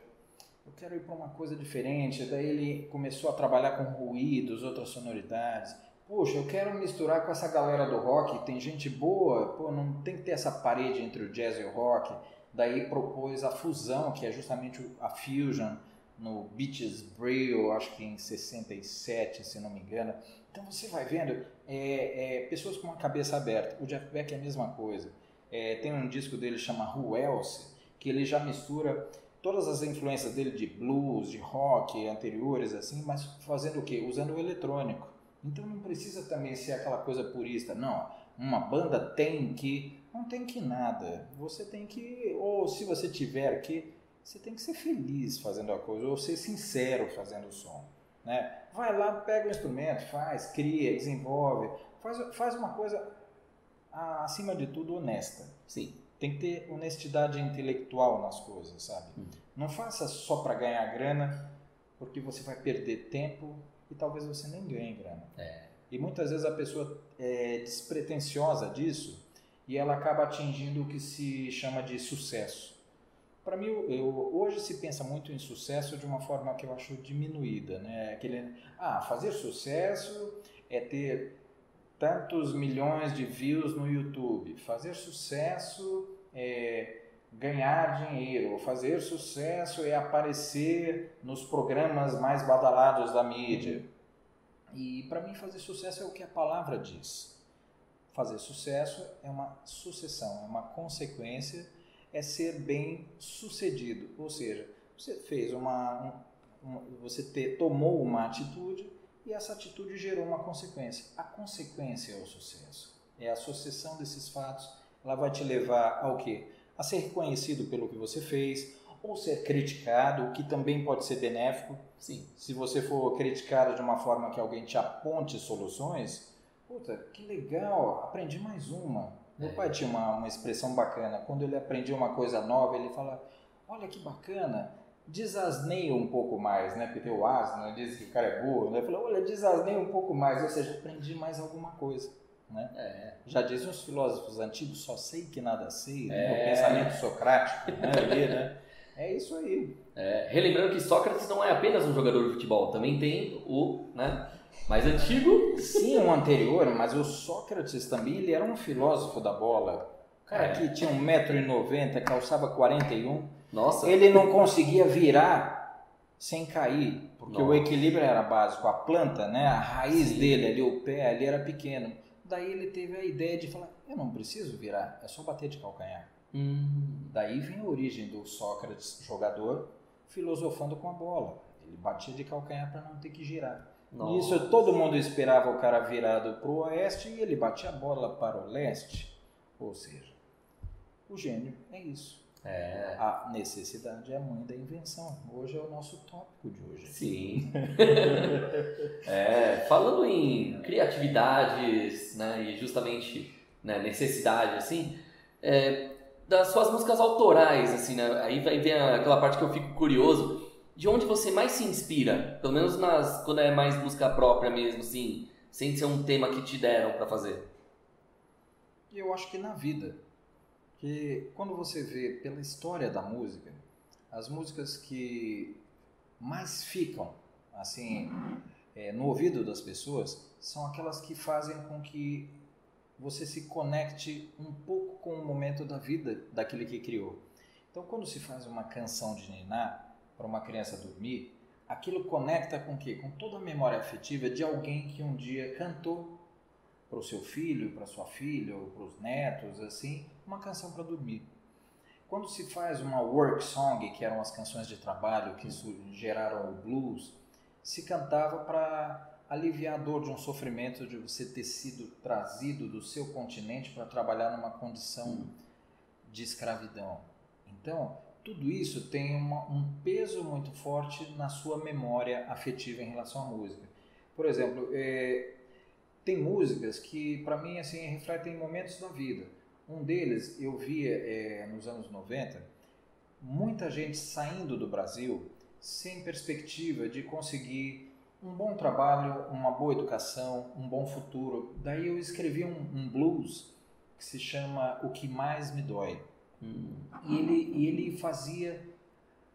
eu quero ir para uma coisa diferente. Daí ele começou a trabalhar com ruídos, outras sonoridades. Puxa, eu quero misturar com essa galera do rock, tem gente boa, pô, não tem que ter essa parede entre o jazz e o rock. Daí propôs a fusão, que é justamente a fusion no Beaches Brew, acho que em 67, se não me engano. Então você vai vendo é, é, pessoas com uma cabeça aberta. O Jeff Beck é a mesma coisa. É, tem um disco dele chama Who Else, que ele já mistura todas as influências dele de blues, de rock anteriores, assim, mas fazendo o quê? Usando o eletrônico. Então não precisa também ser aquela coisa purista, não. Uma banda tem que. Não tem que nada. Você tem que. Ou se você tiver que. Você tem que ser feliz fazendo a coisa, ou ser sincero fazendo o som. Né? Vai lá, pega o instrumento, faz, cria, desenvolve. Faz, faz uma coisa, acima de tudo, honesta. Sim. Tem que ter honestidade intelectual nas coisas, sabe? Hum. Não faça só para ganhar grana, porque você vai perder tempo e talvez você nem ganhe grana. É. E muitas vezes a pessoa é despretensiosa disso e ela acaba atingindo o que se chama de sucesso. Para mim, eu, hoje se pensa muito em sucesso de uma forma que eu acho diminuída, né? Aquele, ah, fazer sucesso é ter tantos milhões de views no YouTube. Fazer sucesso é ganhar dinheiro. Fazer sucesso é aparecer nos programas mais badalados da mídia. E para mim fazer sucesso é o que a palavra diz. Fazer sucesso é uma sucessão, é uma consequência, é ser bem sucedido. Ou seja, você fez uma, um, você te, tomou uma atitude e essa atitude gerou uma consequência. A consequência é o sucesso. É a sucessão desses fatos. Ela vai te levar ao quê? A ser reconhecido pelo que você fez, ou ser criticado, o que também pode ser benéfico. Sim. Se você for criticado de uma forma que alguém te aponte soluções, puta, que legal, aprendi mais uma. Meu é. pai tinha uma, uma expressão bacana. Quando ele aprendia uma coisa nova, ele fala: Olha que bacana, desasneia um pouco mais, né? Porque tem o asno, né? diz que o cara é burro. Né? Ele falou: Olha, desasneia um pouco mais, ou seja, aprendi mais alguma coisa. Né? É. Já dizem os filósofos antigos: Só sei que nada sei. Né? O pensamento socrático. Né? Ali, né? É isso aí. É, relembrando que Sócrates não é apenas um jogador de futebol, também tem o né, mais antigo. Sim, o anterior, mas o Sócrates também ele era um filósofo da bola. O cara é. que tinha 1,90m, calçava 41 Nossa. Ele não conseguia virar sem cair, porque Nossa. o equilíbrio era básico. A planta, né, a raiz Sim. dele ali, o pé ali era pequeno. Daí ele teve a ideia de falar: eu não preciso virar, é só bater de calcanhar. Hum. Daí vem a origem do Sócrates, jogador, filosofando com a bola. Ele batia de calcanhar para não ter que girar. Nossa. Isso todo mundo esperava o cara virado para o oeste e ele batia a bola para o leste. Ou seja, o gênio é isso. É. A necessidade é a mãe da invenção. Hoje é o nosso tópico de hoje. Sim. é, falando em criatividades, né, e justamente né, necessidade, assim, é, das suas músicas autorais, assim, né? Aí vem aquela parte que eu fico curioso. De onde você mais se inspira? Pelo menos nas, quando é mais música própria mesmo, assim, sem ser um tema que te deram para fazer. Eu acho que na vida. Que quando você vê pela história da música, as músicas que mais ficam, assim, é, no ouvido das pessoas, são aquelas que fazem com que você se conecte um pouco com o momento da vida daquele que criou. Então, quando se faz uma canção de Niná para uma criança dormir, aquilo conecta com o quê? Com toda a memória afetiva de alguém que um dia cantou para o seu filho, para sua filha ou para os netos, assim, uma canção para dormir. Quando se faz uma work song, que eram as canções de trabalho que geraram o blues, se cantava para aliviar a dor de um sofrimento de você ter sido trazido do seu continente para trabalhar numa condição hum. de escravidão. Então, tudo isso tem uma, um peso muito forte na sua memória afetiva em relação à música. Por exemplo, é, tem músicas que, para mim, assim, refletem momentos da vida. Um deles, eu via é, nos anos 90, muita gente saindo do Brasil sem perspectiva de conseguir um bom trabalho, uma boa educação, um bom futuro. Daí eu escrevi um, um blues que se chama O Que Mais Me Dói. E, ele, e ele fazia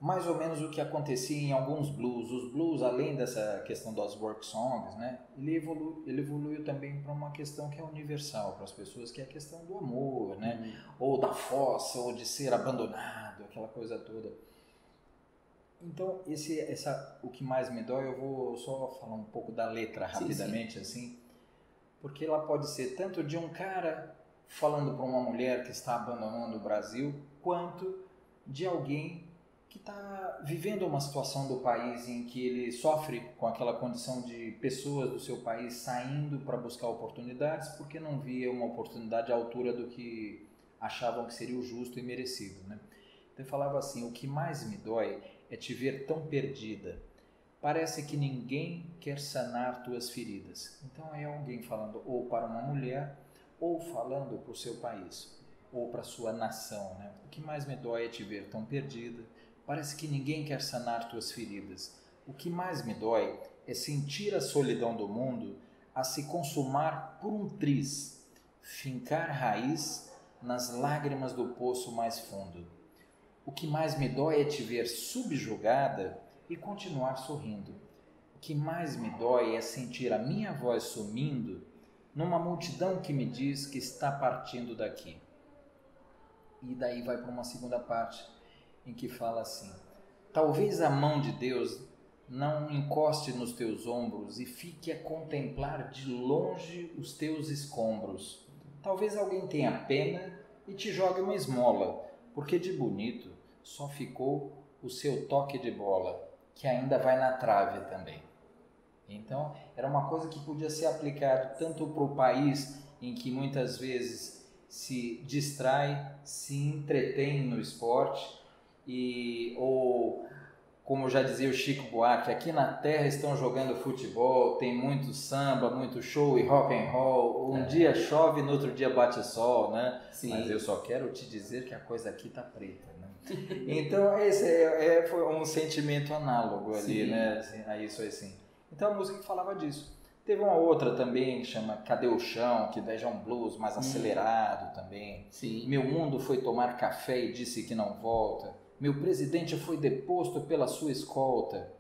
mais ou menos o que acontecia em alguns blues. Os blues, além dessa questão das work songs, né, ele, evolu, ele evoluiu também para uma questão que é universal para as pessoas, que é a questão do amor, né, hum. ou da fossa, ou de ser abandonado, aquela coisa toda. Então, esse, essa, o que mais me dói, eu vou só falar um pouco da letra rapidamente, sim, sim. assim, porque ela pode ser tanto de um cara falando para uma mulher que está abandonando o Brasil, quanto de alguém que está vivendo uma situação do país em que ele sofre com aquela condição de pessoas do seu país saindo para buscar oportunidades porque não via uma oportunidade à altura do que achavam que seria o justo e merecido, né? Então falava assim: o que mais me dói é te ver tão perdida. Parece que ninguém quer sanar tuas feridas. Então é alguém falando ou para uma mulher ou falando para o seu país ou para sua nação. Né? O que mais me dói é te ver tão perdida. Parece que ninguém quer sanar tuas feridas. O que mais me dói é sentir a solidão do mundo a se consumar por um triz, fincar raiz nas lágrimas do poço mais fundo. O que mais me dói é te ver subjugada e continuar sorrindo. O que mais me dói é sentir a minha voz sumindo numa multidão que me diz que está partindo daqui. E daí vai para uma segunda parte em que fala assim: Talvez a mão de Deus não encoste nos teus ombros e fique a contemplar de longe os teus escombros. Talvez alguém tenha pena e te jogue uma esmola porque de bonito só ficou o seu toque de bola, que ainda vai na trave também. Então, era uma coisa que podia ser aplicado tanto para o país em que muitas vezes se distrai, se entretém no esporte e ou como já dizia o Chico Buarque, aqui na Terra estão jogando futebol, tem muito samba, muito show e rock and roll. Um é. dia chove, no outro dia bate sol, né? Sim. Mas eu só quero te dizer que a coisa aqui tá preta, né? então esse é, é, foi um sentimento análogo ali, Sim. né? Assim, a isso assim. Então a música falava disso. Teve uma outra também que chama Cadê o Chão, que daí já é um blues mais hum. acelerado também. Sim. Meu mundo foi tomar café e disse que não volta. Meu presidente foi deposto pela sua escolta.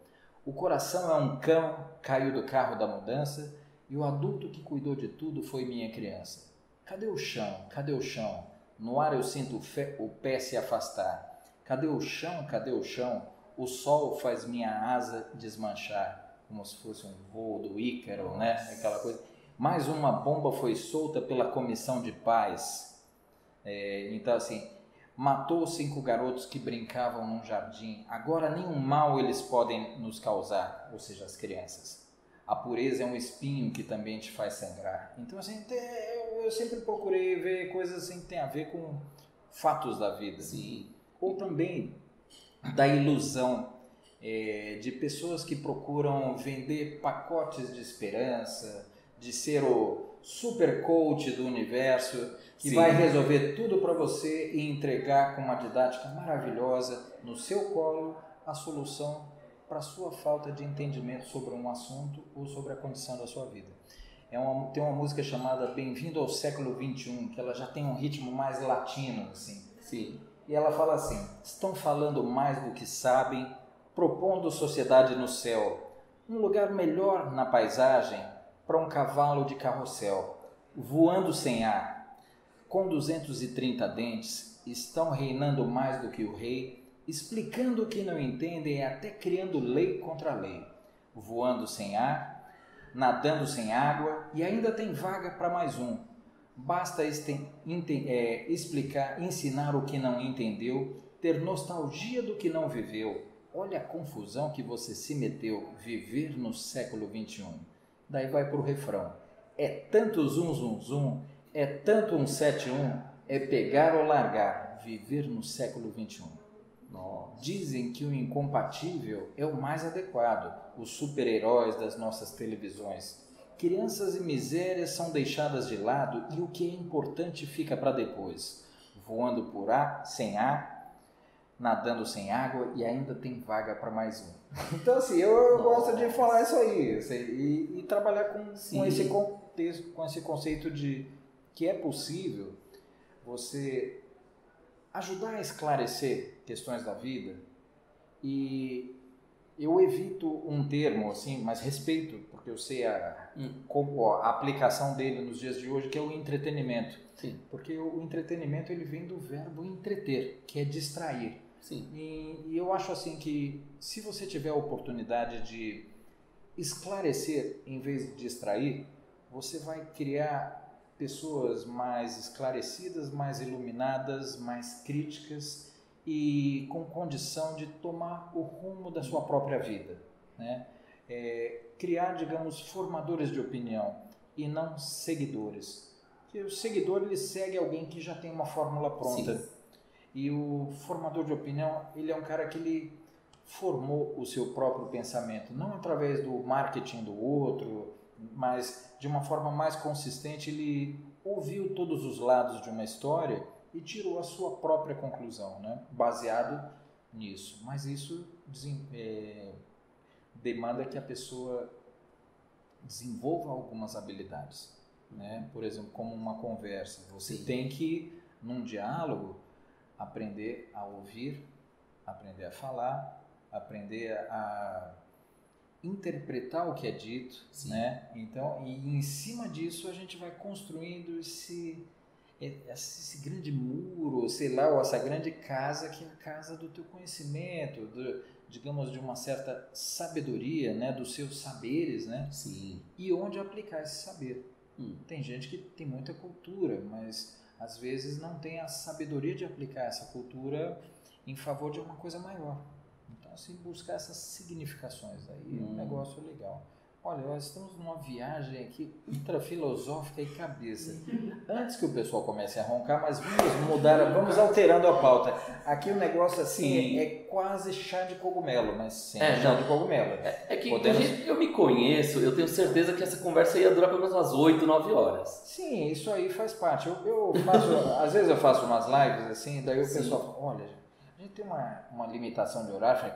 O coração é um cão, caiu do carro da mudança, e o adulto que cuidou de tudo foi minha criança. Cadê o chão? Cadê o chão? No ar eu sinto o pé se afastar. Cadê o chão? Cadê o chão? O sol faz minha asa desmanchar, como se fosse um voo do Ícaro, né? Aquela coisa. Mais uma bomba foi solta pela comissão de paz. É, então, assim, matou cinco garotos que brincavam num jardim. Agora nenhum mal eles podem nos causar, ou seja, as crianças. A pureza é um espinho que também te faz sangrar. Então, assim, eu sempre procurei ver coisas assim que tem a ver com fatos da vida. Sim. Ou também da ilusão é, de pessoas que procuram vender pacotes de esperança, de ser o super coach do universo que Sim. vai resolver tudo para você e entregar com uma didática maravilhosa no seu colo a solução para a sua falta de entendimento sobre um assunto ou sobre a condição da sua vida. É uma, tem uma música chamada Bem-vindo ao século 21, que ela já tem um ritmo mais latino, assim. Sim. E ela fala assim: estão falando mais do que sabem, propondo sociedade no céu, um lugar melhor na paisagem para um cavalo de carrossel, voando sem ar, com 230 dentes, estão reinando mais do que o rei, explicando o que não entendem e até criando lei contra lei, voando sem ar, nadando sem água e ainda tem vaga para mais um. Basta é, explicar, ensinar o que não entendeu, ter nostalgia do que não viveu. Olha a confusão que você se meteu, viver no século 21. Daí vai para o refrão. É tanto zum zum zum é tanto um 7-1, é pegar ou largar, viver no século 21. Nossa. Dizem que o incompatível é o mais adequado, os super-heróis das nossas televisões. Crianças e misérias são deixadas de lado e o que é importante fica para depois. Voando por ar, sem ar, nadando sem água e ainda tem vaga para mais um. Então, assim, eu, eu gosto de falar isso aí assim, e, e, trabalhar com, com, esse contexto, com esse conceito de que é possível você ajudar a esclarecer questões da vida e eu evito um termo assim, mas respeito, porque eu sei a, como a aplicação dele nos dias de hoje, que é o entretenimento. Sim. Porque o entretenimento ele vem do verbo entreter, que é distrair. Sim. E, e eu acho assim que se você tiver a oportunidade de esclarecer em vez de distrair, você vai criar pessoas mais esclarecidas, mais iluminadas, mais críticas e com condição de tomar o rumo da sua própria vida. Né? É, criar, digamos, formadores de opinião e não seguidores. Porque o seguidor ele segue alguém que já tem uma fórmula pronta. Sim. E o formador de opinião, ele é um cara que ele formou o seu próprio pensamento, não através do marketing do outro, mas de uma forma mais consistente ele ouviu todos os lados de uma história e tirou a sua própria conclusão, né? baseado nisso. Mas isso é, demanda que a pessoa desenvolva algumas habilidades. Né? Por exemplo, como uma conversa. Você Sim. tem que, num diálogo, aprender a ouvir, aprender a falar, aprender a interpretar o que é dito, Sim. né? Então, e em cima disso a gente vai construindo esse esse grande muro, sei lá, ou essa grande casa que é a casa do teu conhecimento, do, digamos de uma certa sabedoria, né, dos seus saberes, né? Sim. E onde aplicar esse saber. Hum. Tem gente que tem muita cultura, mas às vezes não tem a sabedoria de aplicar essa cultura em favor de uma coisa maior. Então, assim, buscar essas significações aí é um Hum. negócio legal. Olha, nós estamos numa viagem aqui ultra filosófica e cabeça. Antes que o pessoal comece a roncar, mas vamos mudar, vamos alterando a pauta. Aqui o negócio assim Sim. é, é quase chá de cogumelo, mas sem É, chá não. de cogumelo. É que Podemos- do que eu me conheço, eu tenho certeza que essa conversa ia durar pelo menos umas 8, 9 horas. Sim, isso aí faz parte. Eu, eu faço, às vezes eu faço umas lives assim, daí o Sim. pessoal fala, olha, a gente tem uma, uma limitação de horário.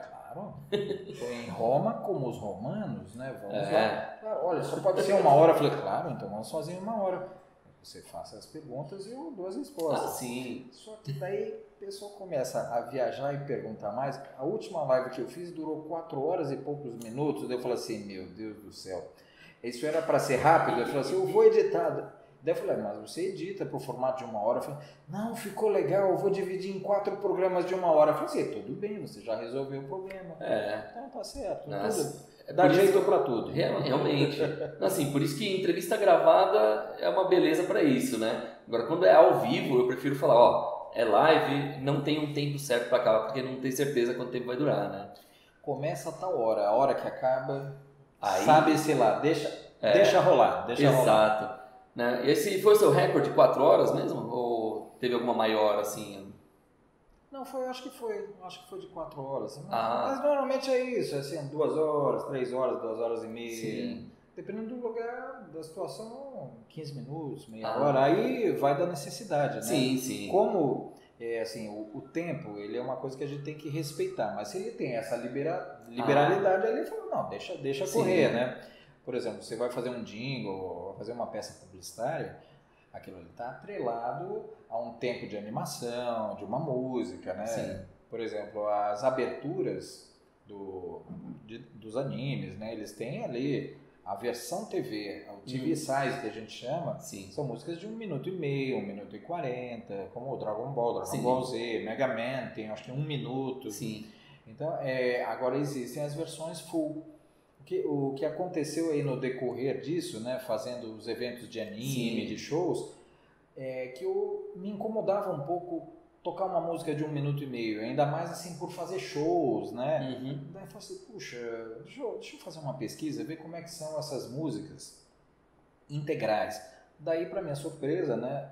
Em Roma como os romanos, né? Vamos É. lá. Ah, Olha, só pode ser uma hora. Eu falei, claro, então vamos em uma hora. Você faça as perguntas e eu dou as Ah, respostas. sim. Só que daí o pessoal começa a viajar e perguntar mais. A última live que eu fiz durou quatro horas e poucos minutos. Daí eu falei assim, meu Deus do céu. Isso era para ser rápido. Eu falei assim, eu vou editar. Daí eu falei, mas você edita para o formato de uma hora. Eu falei, não, ficou legal, eu vou dividir em quatro programas de uma hora. Eu falei assim, tudo bem, você já resolveu o problema. É. Então tá certo. Nossa, tudo- é Dá jeito para tudo. Real- Realmente. Assim, por isso que entrevista gravada é uma beleza pra isso, né? Agora, quando é ao vivo, eu prefiro falar, ó, é live, não tem um tempo certo pra acabar, porque não tem certeza quanto tempo vai durar, né? Começa a tal hora, a hora que acaba, Aí- sabe, sei lá, deixa, É. deixa rolar, deixa rolar. Né? Esse foi o seu recorde de 4 horas mesmo? Ou teve alguma maior, assim? Não, foi, acho que foi, acho que foi de quatro horas. Mas, Ah. mas normalmente é isso, é assim, duas horas, três horas, duas horas e meia. Sim. Dependendo do lugar, da situação, 15 minutos, meia Ah. hora. Aí vai da necessidade, né? Sim, sim. Como é, assim, o, o tempo ele é uma coisa que a gente tem que respeitar, mas se ele tem essa libera, liberalidade, ele fala, não, deixa, deixa Ah. Sim. correr, né? Por exemplo, você vai fazer um jingle, vai fazer uma peça publicitária, aquilo ali está atrelado a um tempo de animação, de uma música, né? Sim. Por exemplo, as aberturas do, de- dos animes, né? Eles têm ali a versão TV, o TV Hum. size que a gente chama, Sim. são músicas de um minuto e meio, um minuto e quarenta, como o Dragon Ball, Dragon Sim. Ball Z, Mega Man tem acho que um minuto. Sim. Então, é, agora existem as versões full. O que, o que aconteceu aí no decorrer disso, né, fazendo os eventos de anime, Sim. de shows, é que eu me incomodava um pouco tocar uma música de um minuto e meio, ainda mais assim por fazer shows, né? Uhum. Daí eu falei assim, puxa, deixa eu, deixa eu fazer uma pesquisa, ver como é que são essas músicas integrais. Daí, para minha surpresa, né,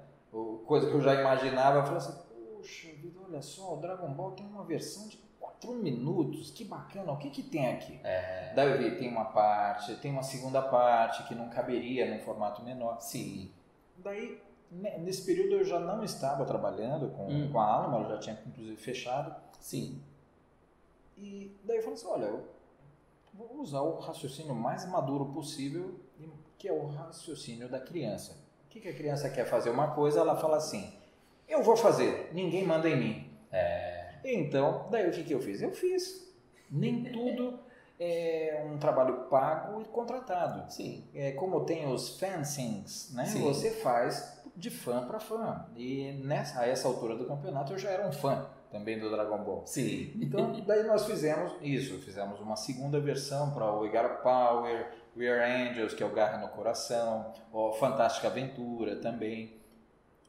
coisa que eu já imaginava, eu falei assim, puxa vida, olha só, o Dragon Ball tem uma versão de 4 minutos, que bacana, o que que tem aqui? É. Daí eu vi, tem uma parte, tem uma segunda parte que não caberia num formato menor. Sim. Daí, ne- nesse período eu já não estava trabalhando com, Hum. com a Alma, ela já tinha inclusive fechado, Sim. E daí eu falei assim, olha, eu vou usar o raciocínio mais maduro possível, que é o raciocínio da criança. O que, que a criança quer fazer uma coisa, ela fala assim, eu vou fazer, ninguém manda em mim. É. Então, daí o que, que eu fiz? Eu fiz. Nem tudo é um trabalho pago e contratado. Sim. É, como tem os fanzines, né? Sim. Você faz de fã para fã. E nessa, a essa altura do campeonato eu já era um fã também do Dragon Ball. Sim. Então, daí nós fizemos isso, fizemos uma segunda versão para o Got Power, We Are Angels, que é o Garra no Coração, o Fantástica Aventura também.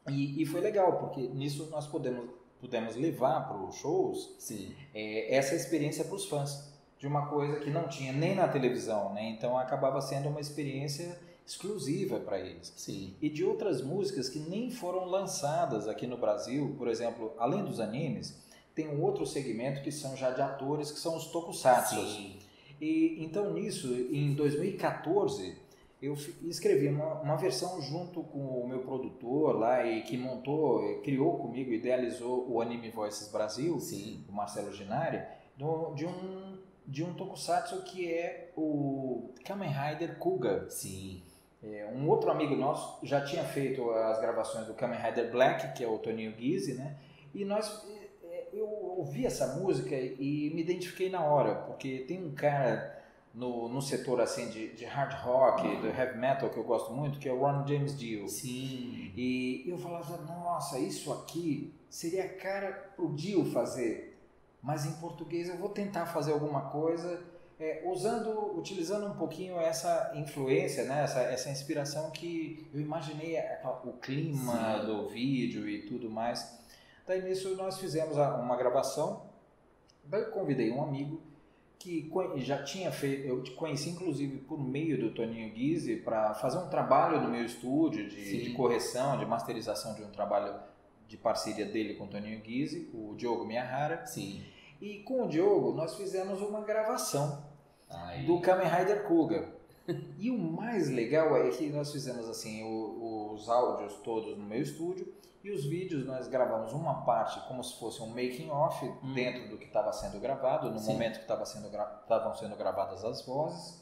E, e foi legal, porque nisso nós podemos, pudemos levar para os shows Sim. é, essa experiência para os fãs, de uma coisa que não tinha nem na televisão, né? então acabava sendo uma experiência exclusiva para eles Sim. e de outras músicas que nem foram lançadas aqui no Brasil, por exemplo, além dos animes, tem um outro segmento que são já de atores, que são os tokusatsu. Sim. E então nisso, em 2014, eu escrevi uma, uma versão junto com o meu produtor lá e que montou, eh, criou comigo, idealizou o Anime Voices Brasil, Sim. o Marcelo Ginari, do- de um de um tokusatsu que é o Kamen Rider Kuga. Sim. É, um outro amigo nosso já tinha feito as gravações do Kamen Rider Black, que é o Toninho Guise, né? E nós, é, é, eu ouvi essa música e me identifiquei na hora, porque tem um cara no, no setor assim de, de hard rock, do heavy metal que eu gosto muito, que é o Ron James Dio. Sim. E eu falava, nossa, isso aqui seria cara pro Dio fazer, mas em português eu vou tentar fazer alguma coisa é, usando, utilizando um pouquinho essa influência, né, essa, essa inspiração que eu imaginei aquela, o clima Sim. do vídeo e tudo mais. Daí nisso nós fizemos uma gravação, daí eu convidei um amigo que já tinha feito, eu te conheci inclusive por meio do Toninho Guise para fazer um trabalho no meu estúdio de, de, correção, de masterização de um trabalho de parceria dele com o Toninho Guise, o Diogo Miyahara. Sim. E com o Diogo nós fizemos uma gravação Aí. do Kamen Rider Kuga. e o mais legal é que nós fizemos assim o, os áudios todos no meu estúdio e os vídeos nós gravamos uma parte como se fosse um making off hum. dentro do que estava sendo gravado no Sim. momento que estavam sendo, gra sendo gravadas as vozes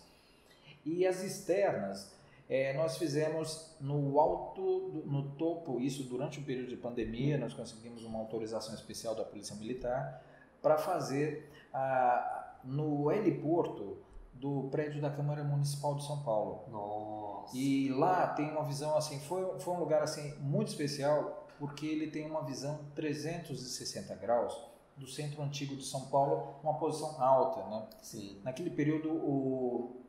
e as externas é, nós fizemos no alto, no topo, isso durante o período de pandemia, nós conseguimos uma autorização especial da Polícia Militar para fazer a, no heliporto do prédio da Câmara Municipal de São Paulo. Nossa. E lá tem uma visão assim, foi, foi um lugar assim muito especial porque ele tem uma visão 360 graus do centro antigo de São Paulo, uma posição alta, né? Sim. Naquele período o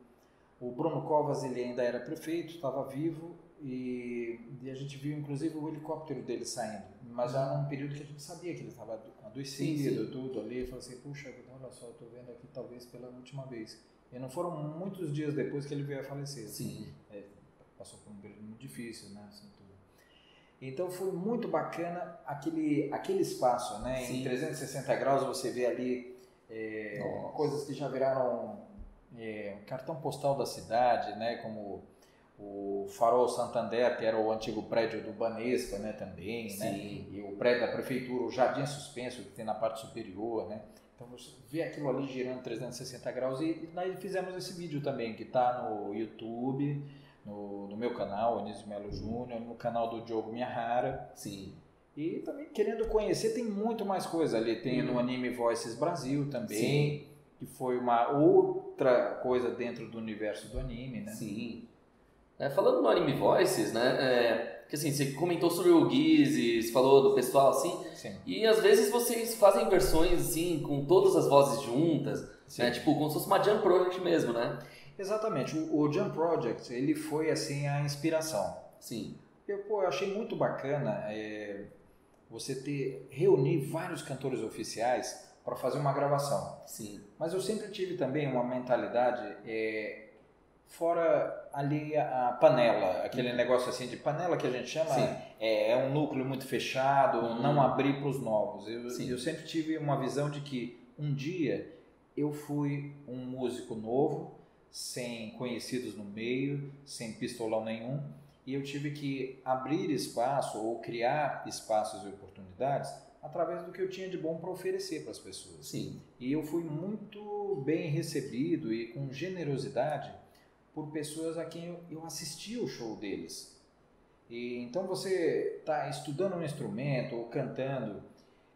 o Bruno Covas ele ainda era prefeito, estava vivo e, e, a gente viu inclusive o helicóptero dele saindo, mas já num período que a gente sabia que ele estava adoecido, tudo ali. Eu falei assim, puxa, olha só, estou vendo aqui talvez pela última vez. E não foram muitos dias depois que ele veio a falecer. Sim. É, passou por um período muito difícil, né? Assim, então foi muito bacana aquele, aquele espaço, né? Sim. Em 360 graus você vê ali é, coisas que já viraram é, cartão postal da cidade, né? Como o Farol Santander, que era o antigo prédio do Banespa, né, também, né? Sim. né? E o prédio da prefeitura, o Jardim Suspenso, que tem na parte superior, né? Então você vê aquilo ali girando 360 graus e nós fizemos esse vídeo também, que está no YouTube, no, no, meu canal, Anísio Melo Júnior, no canal do Diogo Miyahara. Sim. E também querendo conhecer, tem muito mais coisa ali. Tem no Anime Voices Brasil também. Sim. Que foi uma outra coisa dentro do universo do anime, né? Sim. É, falando no Anime Voices, né? É, que assim, você comentou sobre o Gizes, falou do pessoal assim. Sim. E às vezes vocês fazem versões assim, com todas as vozes juntas, né? Tipo, como se fosse uma Jump Project mesmo, né? Exatamente. O, o Jump Project, ele foi assim a inspiração. Sim. Eu, pô, eu achei muito bacana é, você ter reunir vários cantores oficiais para fazer uma gravação. Sim. Mas eu sempre tive também uma mentalidade é, fora ali a, panela, aquele uhum. negócio assim de panela que a gente chama, é, é, um núcleo muito fechado, uhum. não abrir para os novos. Eu, eu sempre tive uma visão de que um dia eu fui um músico novo, sem conhecidos no meio, sem pistolão nenhum, e eu tive que abrir espaço ou criar espaços e oportunidades através do que eu tinha de bom para oferecer para as pessoas. Sim. E eu fui muito bem recebido e com generosidade por pessoas a quem eu, assisti o show deles. E, então você está estudando um instrumento ou cantando,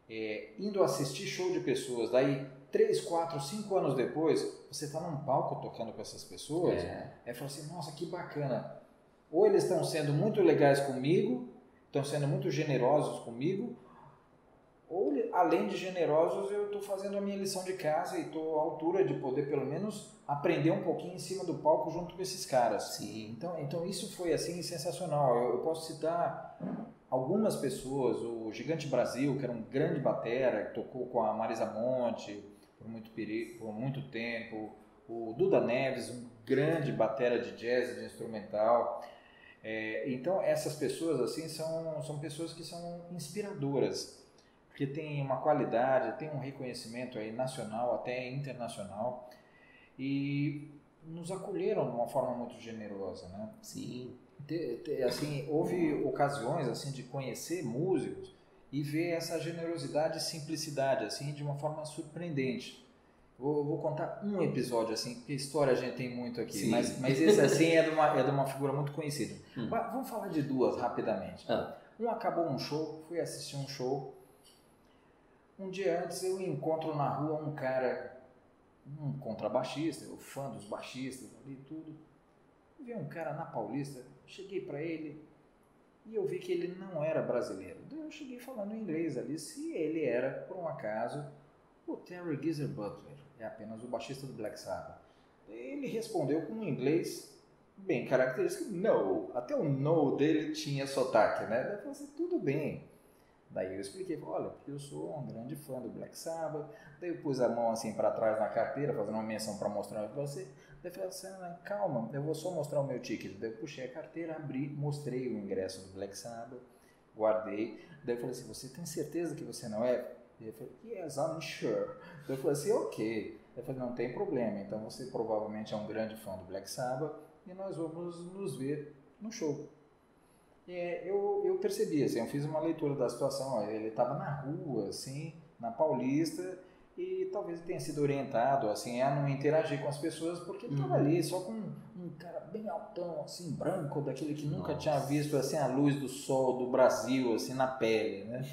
é, indo assistir show de pessoas, daí 3, 4, 5 anos depois, você está num palco tocando com essas pessoas, é, é falar assim, nossa, que bacana. Ou eles estão sendo muito legais comigo, estão sendo muito generosos comigo, ou além de generosos, eu estou fazendo a minha lição de casa e estou à altura de poder pelo menos aprender um pouquinho em cima do palco junto com esses caras. Sim. Então, então isso foi assim sensacional. Eu, eu posso citar algumas pessoas, o Gigante Brasil, que era um grande batera, que tocou com a Marisa Monte por muito, por muito tempo, o Duda Neves, um grande batera de jazz, de instrumental. É, então essas pessoas assim são, são pessoas que são inspiradoras que tem uma qualidade, tem um reconhecimento aí nacional, até internacional, e nos acolheram de uma forma muito generosa, né? Sim. Assim, houve ocasiões assim de conhecer músicos e ver essa generosidade e simplicidade assim de uma forma surpreendente. Vou, vou, contar um episódio assim, porque história a gente tem muito aqui, mas, mas esse assim é de uma, é de uma figura muito conhecida. Hum. Vamos falar de duas rapidamente. Ah. Um acabou um show, fui assistir um show um dia antes eu encontro na rua um cara, um contrabaixista, eu fã dos baixistas ali tudo. Vi um cara na Paulista, cheguei para ele e eu vi que ele não era brasileiro. Eu cheguei falando inglês ali, se ele era, por um acaso, O Terry Geezer Butler é apenas o baixista do Black Sabbath. Ele respondeu com um inglês bem característico, no. Até o no dele tinha sotaque, né? Daí eu falei assim, tudo bem. Daí eu expliquei, olha, porque eu sou um grande fã do Black Sabbath. Daí eu pus a mão assim para trás na carteira, fazendo uma menção para mostrar para você. Daí falei assim, ah, calma, eu vou só mostrar o meu ticket. Daí eu puxei a carteira, abri, mostrei o ingresso do Black Sabbath, guardei. Daí eu falei assim, você tem certeza que você não é? Ele falou, yes, I'm sure. Daí eu falei assim, ok. Eu falei, não tem problema, então você provavelmente é um grande fã do Black Sabbath e nós vamos nos ver no show. É, eu, eu percebi, assim, eu fiz uma leitura da situação, ele estava na rua, assim, na Paulista, e talvez tenha sido orientado, assim, a não interagir com as pessoas, porque ele estava uhum. ali só com um, cara bem altão, assim, branco, daquele que nunca Nossa. tinha visto, assim, a luz do sol do Brasil, assim, na pele, né?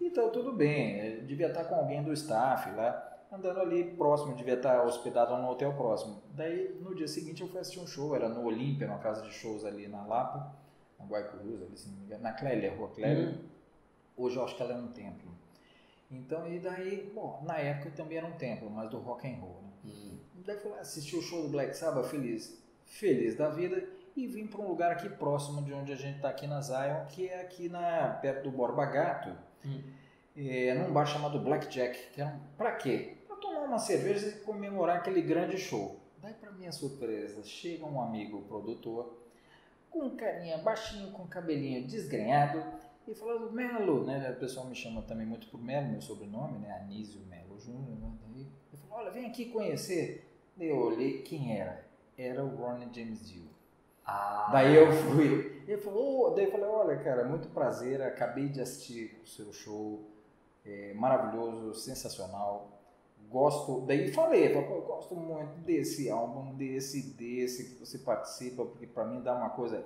Então, tudo bem, devia estar com alguém do staff lá, andando ali próximo, devia estar hospedado no hotel próximo. Daí, no dia seguinte, eu fui assistir um show, era no Olímpia, numa casa de shows ali na Lapa, na Guaicurus, ali, se não me engano, na Clélia, Rua Clélia. Uhum. Hoje eu acho que ela é um templo. Então, e daí, bom, na época também era um templo, mas do rock and roll, né? Uhum. Daí fui assistir o show do Black Sabbath, feliz, feliz da vida, e vim para um lugar aqui próximo de onde a gente está aqui na Zion, que é aqui na, perto do Borba Gato, uhum. é, num bar chamado Blackjack, que é um, pra quê? Para tomar uma cerveja e comemorar aquele grande show. Daí, para minha surpresa, chega um amigo produtor, com um carinha baixinho, com cabelinho desgrenhado, e falando Melo, né? O pessoal me chama também muito por Melo, meu sobrenome, né? Anísio Melo Júnior, né? Daí falou, olha, vem aqui conhecer. Daí eu olhei quem era. Era o Ronnie James Dio. Ah. Daí eu fui. Ele falou, oh. daí eu falei, olha, cara, muito prazer, acabei de assistir o seu show, é, maravilhoso, sensacional. Gosto, daí falei, falei eu gosto muito desse álbum, desse, desse que você participa, porque para mim dá uma coisa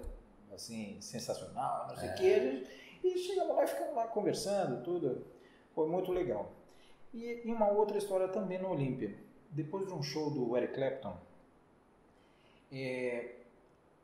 assim, sensacional, não sei o é. que. E chegamos lá e ficamos lá conversando, tudo. Foi muito legal. E, e uma outra história também no Olímpia. Depois de um show do Eric Clapton, é,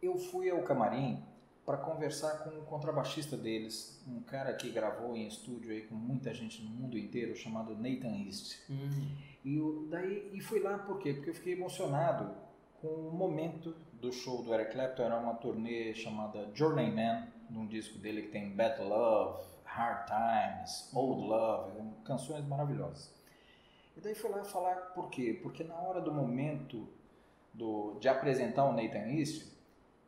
eu fui ao camarim para conversar com o contrabaixista deles, um cara que gravou em estúdio aí com muita gente no mundo inteiro, chamado Nathan East. Uhum. E daí e fui lá por quê? Porque eu fiquei emocionado com o momento do show do Eric Clapton, era uma turnê chamada Journeyman, num disco dele que tem Bad Love, Hard Times, Old Love, canções maravilhosas. E daí fui lá falar por quê? Porque na hora do momento do, de apresentar o Nathan East,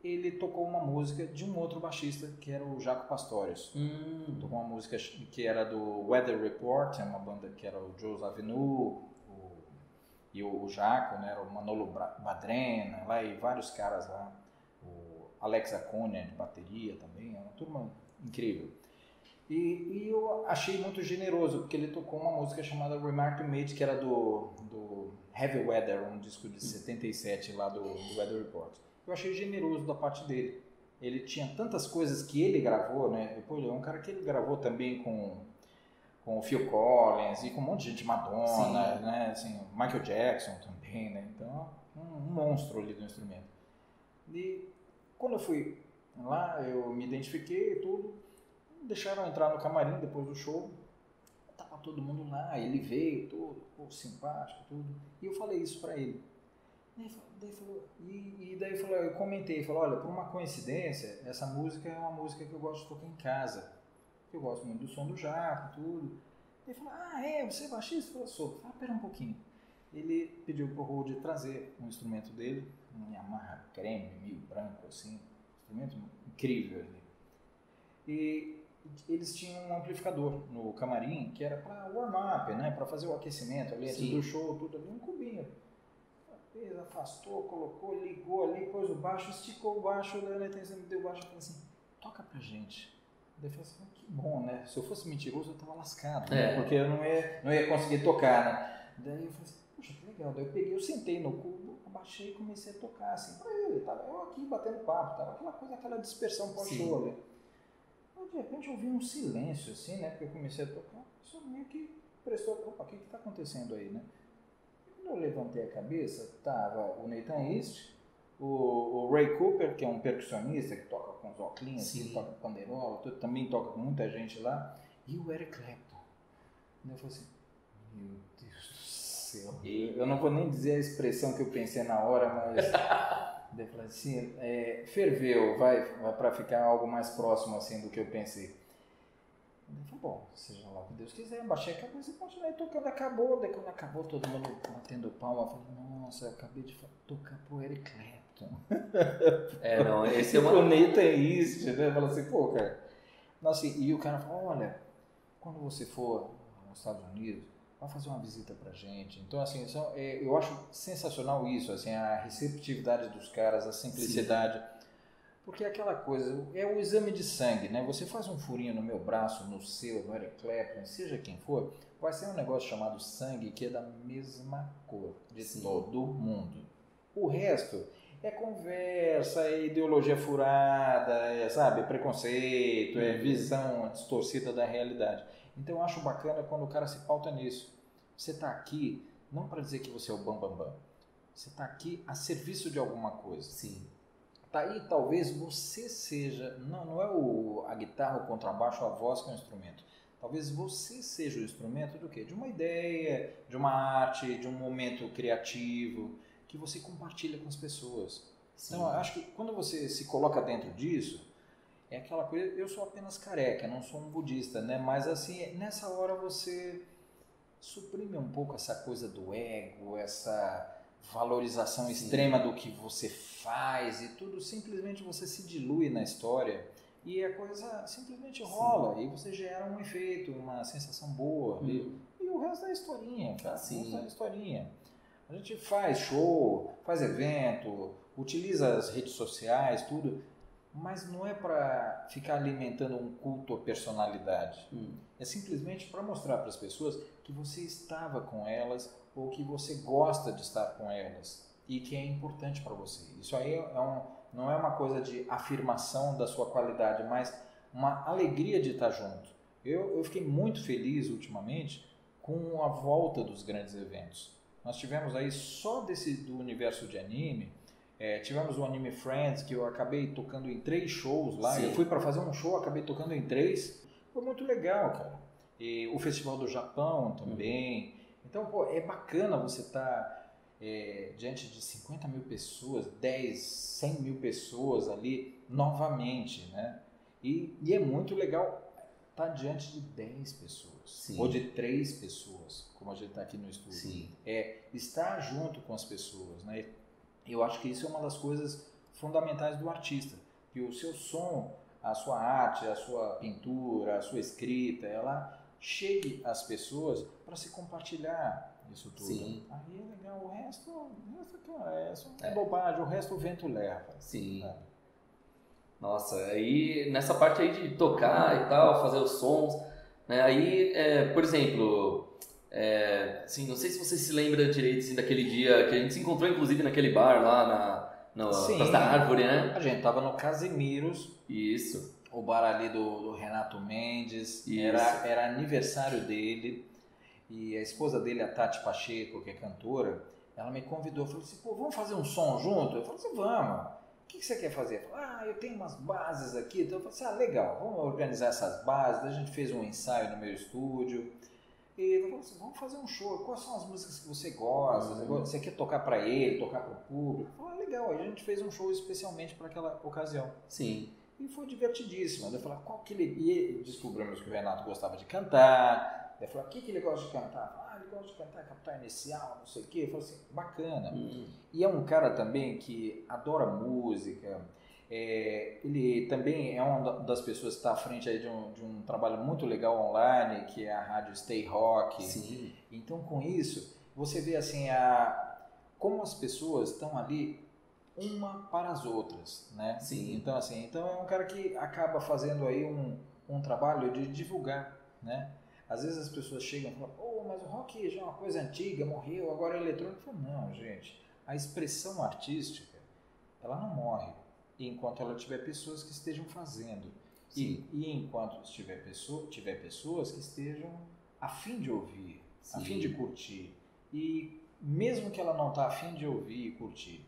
ele tocou uma música de um outro baixista, que era o Jaco Pastorius. Hum. Tocou uma música que era do Weather Report, é uma banda que era o Joe Avenu o, e o, Jaco, né, era o Manolo Badrena, lá, e vários caras lá. Alex Aconia de bateria também, é uma turma incrível. E, e, eu achei muito generoso, porque ele tocou uma música chamada Remark Made, que era do, do Heavy Weather, um disco de 77 lá do, do Weather Report. Eu achei generoso da parte dele. Ele tinha tantas coisas que ele gravou, né? Pô, ele é um cara que ele gravou também com, com o Phil Collins e com um monte de gente, Madonna, Sim. né? Assim, Michael Jackson também, né? Então, um, um monstro ali do instrumento. E quando eu fui lá, eu me identifiquei e tudo, deixaram entrar no camarim depois do show, tava todo mundo lá, ele veio, todo, simpático, tudo, e eu falei isso para ele. Daí, falou, e, e daí falou, eu comentei, falou, olha, por uma coincidência, essa música é uma música que eu gosto de tocar em casa, eu gosto muito do som do Jaco, tudo. Ele falou, ah, é, você é baixista? Eu falei, sou. Ah, pera um pouquinho. Ele pediu pro Rod trazer um instrumento dele, um Yamaha creme, meio branco, assim, instrumento incrível ali. E eles tinham um amplificador no camarim que era para warm-up, né, para fazer o aquecimento ali antes do show, tudo ali, um cubinho. Fez, afastou, colocou, ligou ali, pôs o baixo, esticou o baixo, daí na atenção me deu o baixo e falou assim, toca pra gente. Daí eu falei assim, que bom, né? Se eu fosse mentiroso eu tava lascado, né? É. Porque eu não ia, não ia conseguir tocar, né? Daí eu falei assim, poxa, que legal. Daí eu peguei, eu sentei no cubo, baixei e comecei a tocar assim pra ele. Tava eu aqui batendo papo, tava aquela coisa, aquela dispersão pós-show ali. Aí de repente eu ouvi um silêncio assim, né? Porque eu comecei a tocar, só meio que prestou, opa, o que que tá acontecendo aí, né? quando eu levantei a cabeça, tava o Nathan East, o, o, Ray Cooper, que é um percussionista que toca com os óculos, assim, toca pandeirola, também toca com muita gente lá, e o Eric Clapton. eu falei assim, Meu Deus céu. Eu não vou nem dizer a expressão que eu pensei na hora, mas. eu falei assim, é, ferveu, vai, vai para ficar algo mais próximo assim do que eu pensei. Falei, bom, seja lá o que Deus quiser, baixei a cabeça e continuei tocando, acabou. Daí quando acabou, todo mundo batendo palma, eu falei, nossa, eu acabei de tocar pro Eric Clapton. É, não, esse é uma... o Nathan East, né? Fala assim, pô, cara. Nossa, e o cara falou, olha, quando você for aos Estados Unidos, vai fazer uma visita pra gente. Então, assim, só, é, eu acho sensacional isso, assim, a receptividade dos caras, a simplicidade. Sim. Porque é aquela coisa, é o exame de sangue, né? Você faz um furinho no meu braço, no seu, no Eric Clapton, seja quem for, vai ser um negócio chamado sangue que é da mesma cor de Sim. todo mundo. O resto é conversa, é ideologia furada, é, sabe, preconceito, é uhum. visão distorcida da realidade. Então eu acho bacana quando o cara se pauta nisso. Você está aqui não para dizer que você é o bam bam bam. Você está aqui a serviço de alguma coisa. Sim. Tá aí talvez você seja, não, não é o, a guitarra, o contrabaixo, a voz que é o instrumento. Talvez você seja o instrumento do quê? De uma ideia, de uma arte, de um momento criativo que você compartilha com as pessoas. Sim. Então, eu acho que quando você se coloca dentro disso, é aquela coisa, eu sou apenas careca, não sou um budista, né? Mas assim, nessa hora você suprime um pouco essa coisa do ego, essa valorização Sim. extrema do que você faz e tudo, simplesmente você se dilui na história e a coisa simplesmente rola Sim. e você gera um efeito, uma sensação boa e, uhum. e, o resto é historinha, cara, Sim. o resto é historinha. A gente faz show, faz evento, utiliza as redes sociais, tudo, mas não é para ficar alimentando um culto à personalidade. Hum. É simplesmente para mostrar para as pessoas que você estava com elas ou que você gosta de estar com elas e que é importante para você. Isso aí é um, não é uma coisa de afirmação da sua qualidade, mas uma alegria de estar junto. Eu, eu fiquei muito feliz ultimamente com a volta dos grandes eventos. Nós tivemos aí só desse do universo de anime é, tivemos o Anime Friends, que eu acabei tocando em três shows lá. Sim. Eu fui para fazer um show, acabei tocando em três. Foi muito legal, cara. E o Festival do Japão também. Uhum. Então, pô, é bacana você estar tá, é, diante de 50 mil pessoas, 10, 100 mil pessoas ali novamente, né? E, e é muito legal estar tá diante de 10 pessoas. Sim. Ou de 3 pessoas, como a gente está aqui no estúdio. Sim. É estar junto com as pessoas, né? Eu acho que isso é uma das coisas fundamentais do artista, que o seu som, a sua arte, a sua pintura, a sua escrita, ela chegue às pessoas para se compartilhar isso tudo. Sim. Aí é legal, o resto, o resto é, é, é bobagem, o resto o vento leva. Sim. Sabe? Nossa, aí nessa parte aí de tocar e tal, fazer os sons, né? Aí, é, por exemplo, é, assim, não sei se você se lembra direito assim, daquele dia que a gente se encontrou, inclusive, naquele bar lá na, na da Árvore, né? A gente tava no Casimiros. Isso. O bar ali do, do Renato Mendes. Isso. Era, era aniversário dele. E a esposa dele, a Tati Pacheco, que é cantora, ela me convidou. Falou assim: pô, vamos fazer um som junto? Eu falei assim: vamos. O que, que você quer fazer? Falei, ah, eu tenho umas bases aqui. Então eu falei assim: ah, legal, vamos organizar essas bases. a gente fez um ensaio no meu estúdio. E ele falou assim, vamos fazer um show, quais são as músicas que você gosta? Uhum. Você quer tocar para ele, tocar para o público? Falei, ah, legal, a gente fez um show especialmente para aquela ocasião. Sim. E foi divertidíssimo. Eu falei, qual que ele... E descobrimos que o Renato gostava de cantar. Eu falei, o que, que ele gosta de cantar? Ah, ele gosta de cantar Capital Inicial, não sei o quê. Eu falei assim, bacana. Uhum. E é um cara também que adora música, é, ele também é uma das pessoas que está à frente aí de um, de um trabalho muito legal online, que é a rádio Stay Rock. Sim. Então, com isso, você vê assim a, como as pessoas estão ali uma para as outras, né? Sim. Então, assim, então é um cara que acaba fazendo aí um, um trabalho de divulgar, né? Às vezes as pessoas chegam e falam, oh, mas o rock já é uma coisa antiga, morreu, agora é eletrônico. Não, gente, a expressão artística, ela não morre enquanto ela tiver pessoas que estejam fazendo. E, e, enquanto tiver, pessoa, tiver pessoas que estejam a fim de ouvir, Sim. a fim de curtir. E mesmo que ela não está a fim de ouvir e curtir,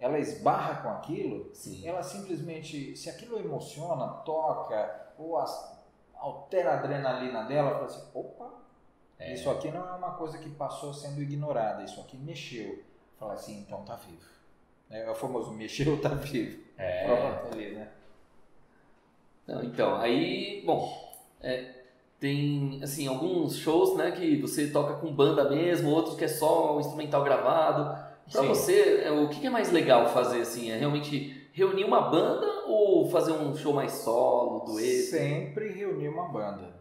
ela esbarra com aquilo, Sim. ela simplesmente, se aquilo emociona, toca, ou as, altera a adrenalina dela, fala assim, opa, É. Isso aqui não é uma coisa que passou sendo ignorada, isso aqui mexeu. Fala assim, então tá vivo. É, o famoso mexeu, tá vivo. É. Pronto, ali, né? Não, então, aí, bom, é, tem assim alguns shows né que você toca com banda mesmo outros que é só o instrumental gravado para você é, o que é mais legal fazer assim é realmente reunir uma banda ou fazer um show mais solo dueto sempre reunir uma banda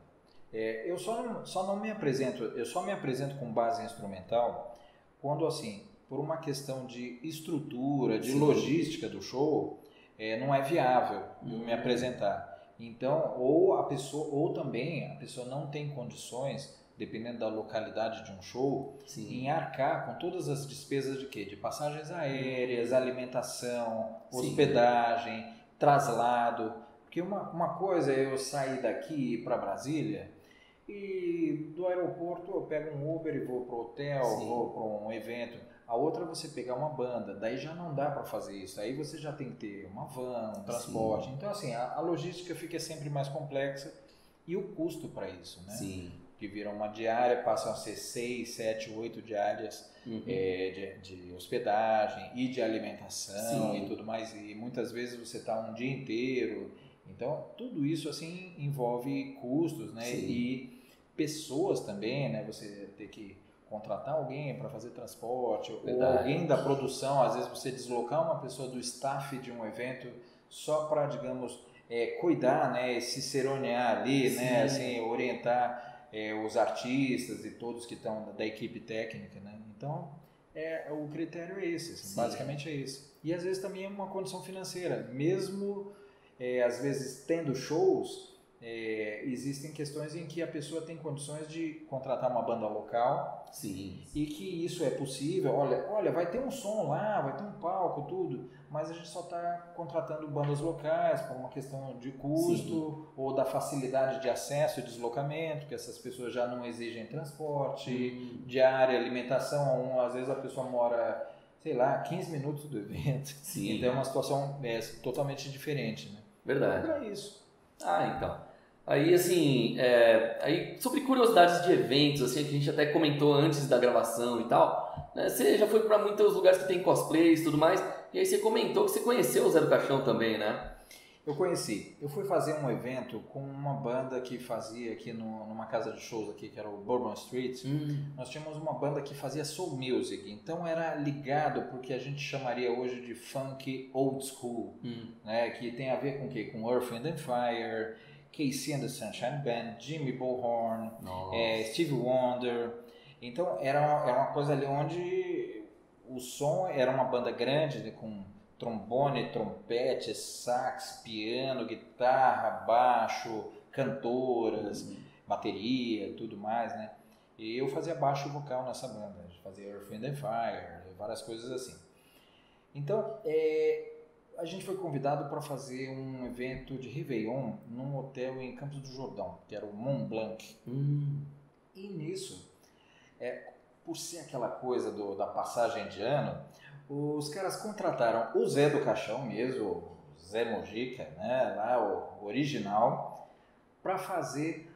é, eu só não, só não me apresento eu só me apresento com base instrumental quando assim por uma questão de estrutura de Sim. logística do show é, não é viável eu me uhum. apresentar então, ou a pessoa, ou também a pessoa não tem condições, dependendo da localidade de um show, Sim. em arcar com todas as despesas de quê? De passagens aéreas, alimentação, hospedagem, Sim. traslado. Porque uma, uma coisa é eu sair daqui para Brasília e do aeroporto eu pego um Uber e vou para o hotel, Sim. vou para um evento. A outra é você pegar uma banda, daí já não dá para fazer isso. Aí você já tem que ter uma van, um transporte. Sim. Então, assim, a, a, logística fica sempre mais complexa e o custo para isso, né? Sim. Que vira uma diária, passam a ser seis, sete, oito diárias uhum. é, de, de, hospedagem e de alimentação Sim. e tudo mais. E muitas vezes você está um dia inteiro. Então, tudo isso, assim, envolve custos, né? Sim. E pessoas também, né? Você ter que contratar alguém para fazer transporte, Verdade. ou alguém da produção, às vezes você deslocar uma pessoa do staff de um evento só para, digamos, é, cuidar, né, ciceronear ali, né, assim, orientar é, os artistas e todos que estão da equipe técnica, né? Então, é, o critério é esse, assim, basicamente é esse. E às vezes também é uma condição financeira, mesmo é, às vezes tendo shows, é, existem questões em que a pessoa tem condições de contratar uma banda local Sim. e que isso é possível. Olha, olha, vai ter um som lá, vai ter um palco, tudo, mas a gente só está contratando bandas locais por uma questão de custo Sim. ou da facilidade de acesso e deslocamento, que essas pessoas já não exigem transporte, hum. diária, alimentação. Às vezes a pessoa mora, sei lá, 15 minutos do evento. Sim. Então é uma situação é, totalmente diferente. Né? Verdade. Então é isso. Ah, então. Aí, assim, é, aí, sobre curiosidades de eventos, assim, que a gente até comentou antes da gravação e tal, né? Você já foi para muitos lugares que tem cosplays e tudo mais, e aí você comentou que você conheceu o Zé do Caixão também, né? Eu conheci. Eu fui fazer um evento com uma banda que fazia aqui no, numa casa de shows aqui, que era o Bourbon Street. Hum. Nós tínhamos uma banda que fazia soul music, então era ligado porque a gente chamaria hoje de funk old school, hum. né? Que tem a ver com o quê? Com Earth, and Fire, KC and the Sunshine Band, Jimmy Bullhorn, é, Steve Wonder. Então era uma, era uma coisa ali onde o som era uma banda grande né, com trombone, trompete, sax, piano, guitarra, baixo, cantoras, uhum. bateria, tudo mais, né? E eu fazia baixo vocal nessa banda, fazia Earth, Wind and Fire, várias coisas assim. Então, é, a gente foi convidado para fazer um evento de Réveillon num hotel em Campos do Jordão, que era o Mont Blanc. Hum. E nisso, é, por ser aquela coisa do, da passagem de ano, os caras contrataram o Zé do Caixão mesmo, o Zé Mojica, né, lá o original, para fazer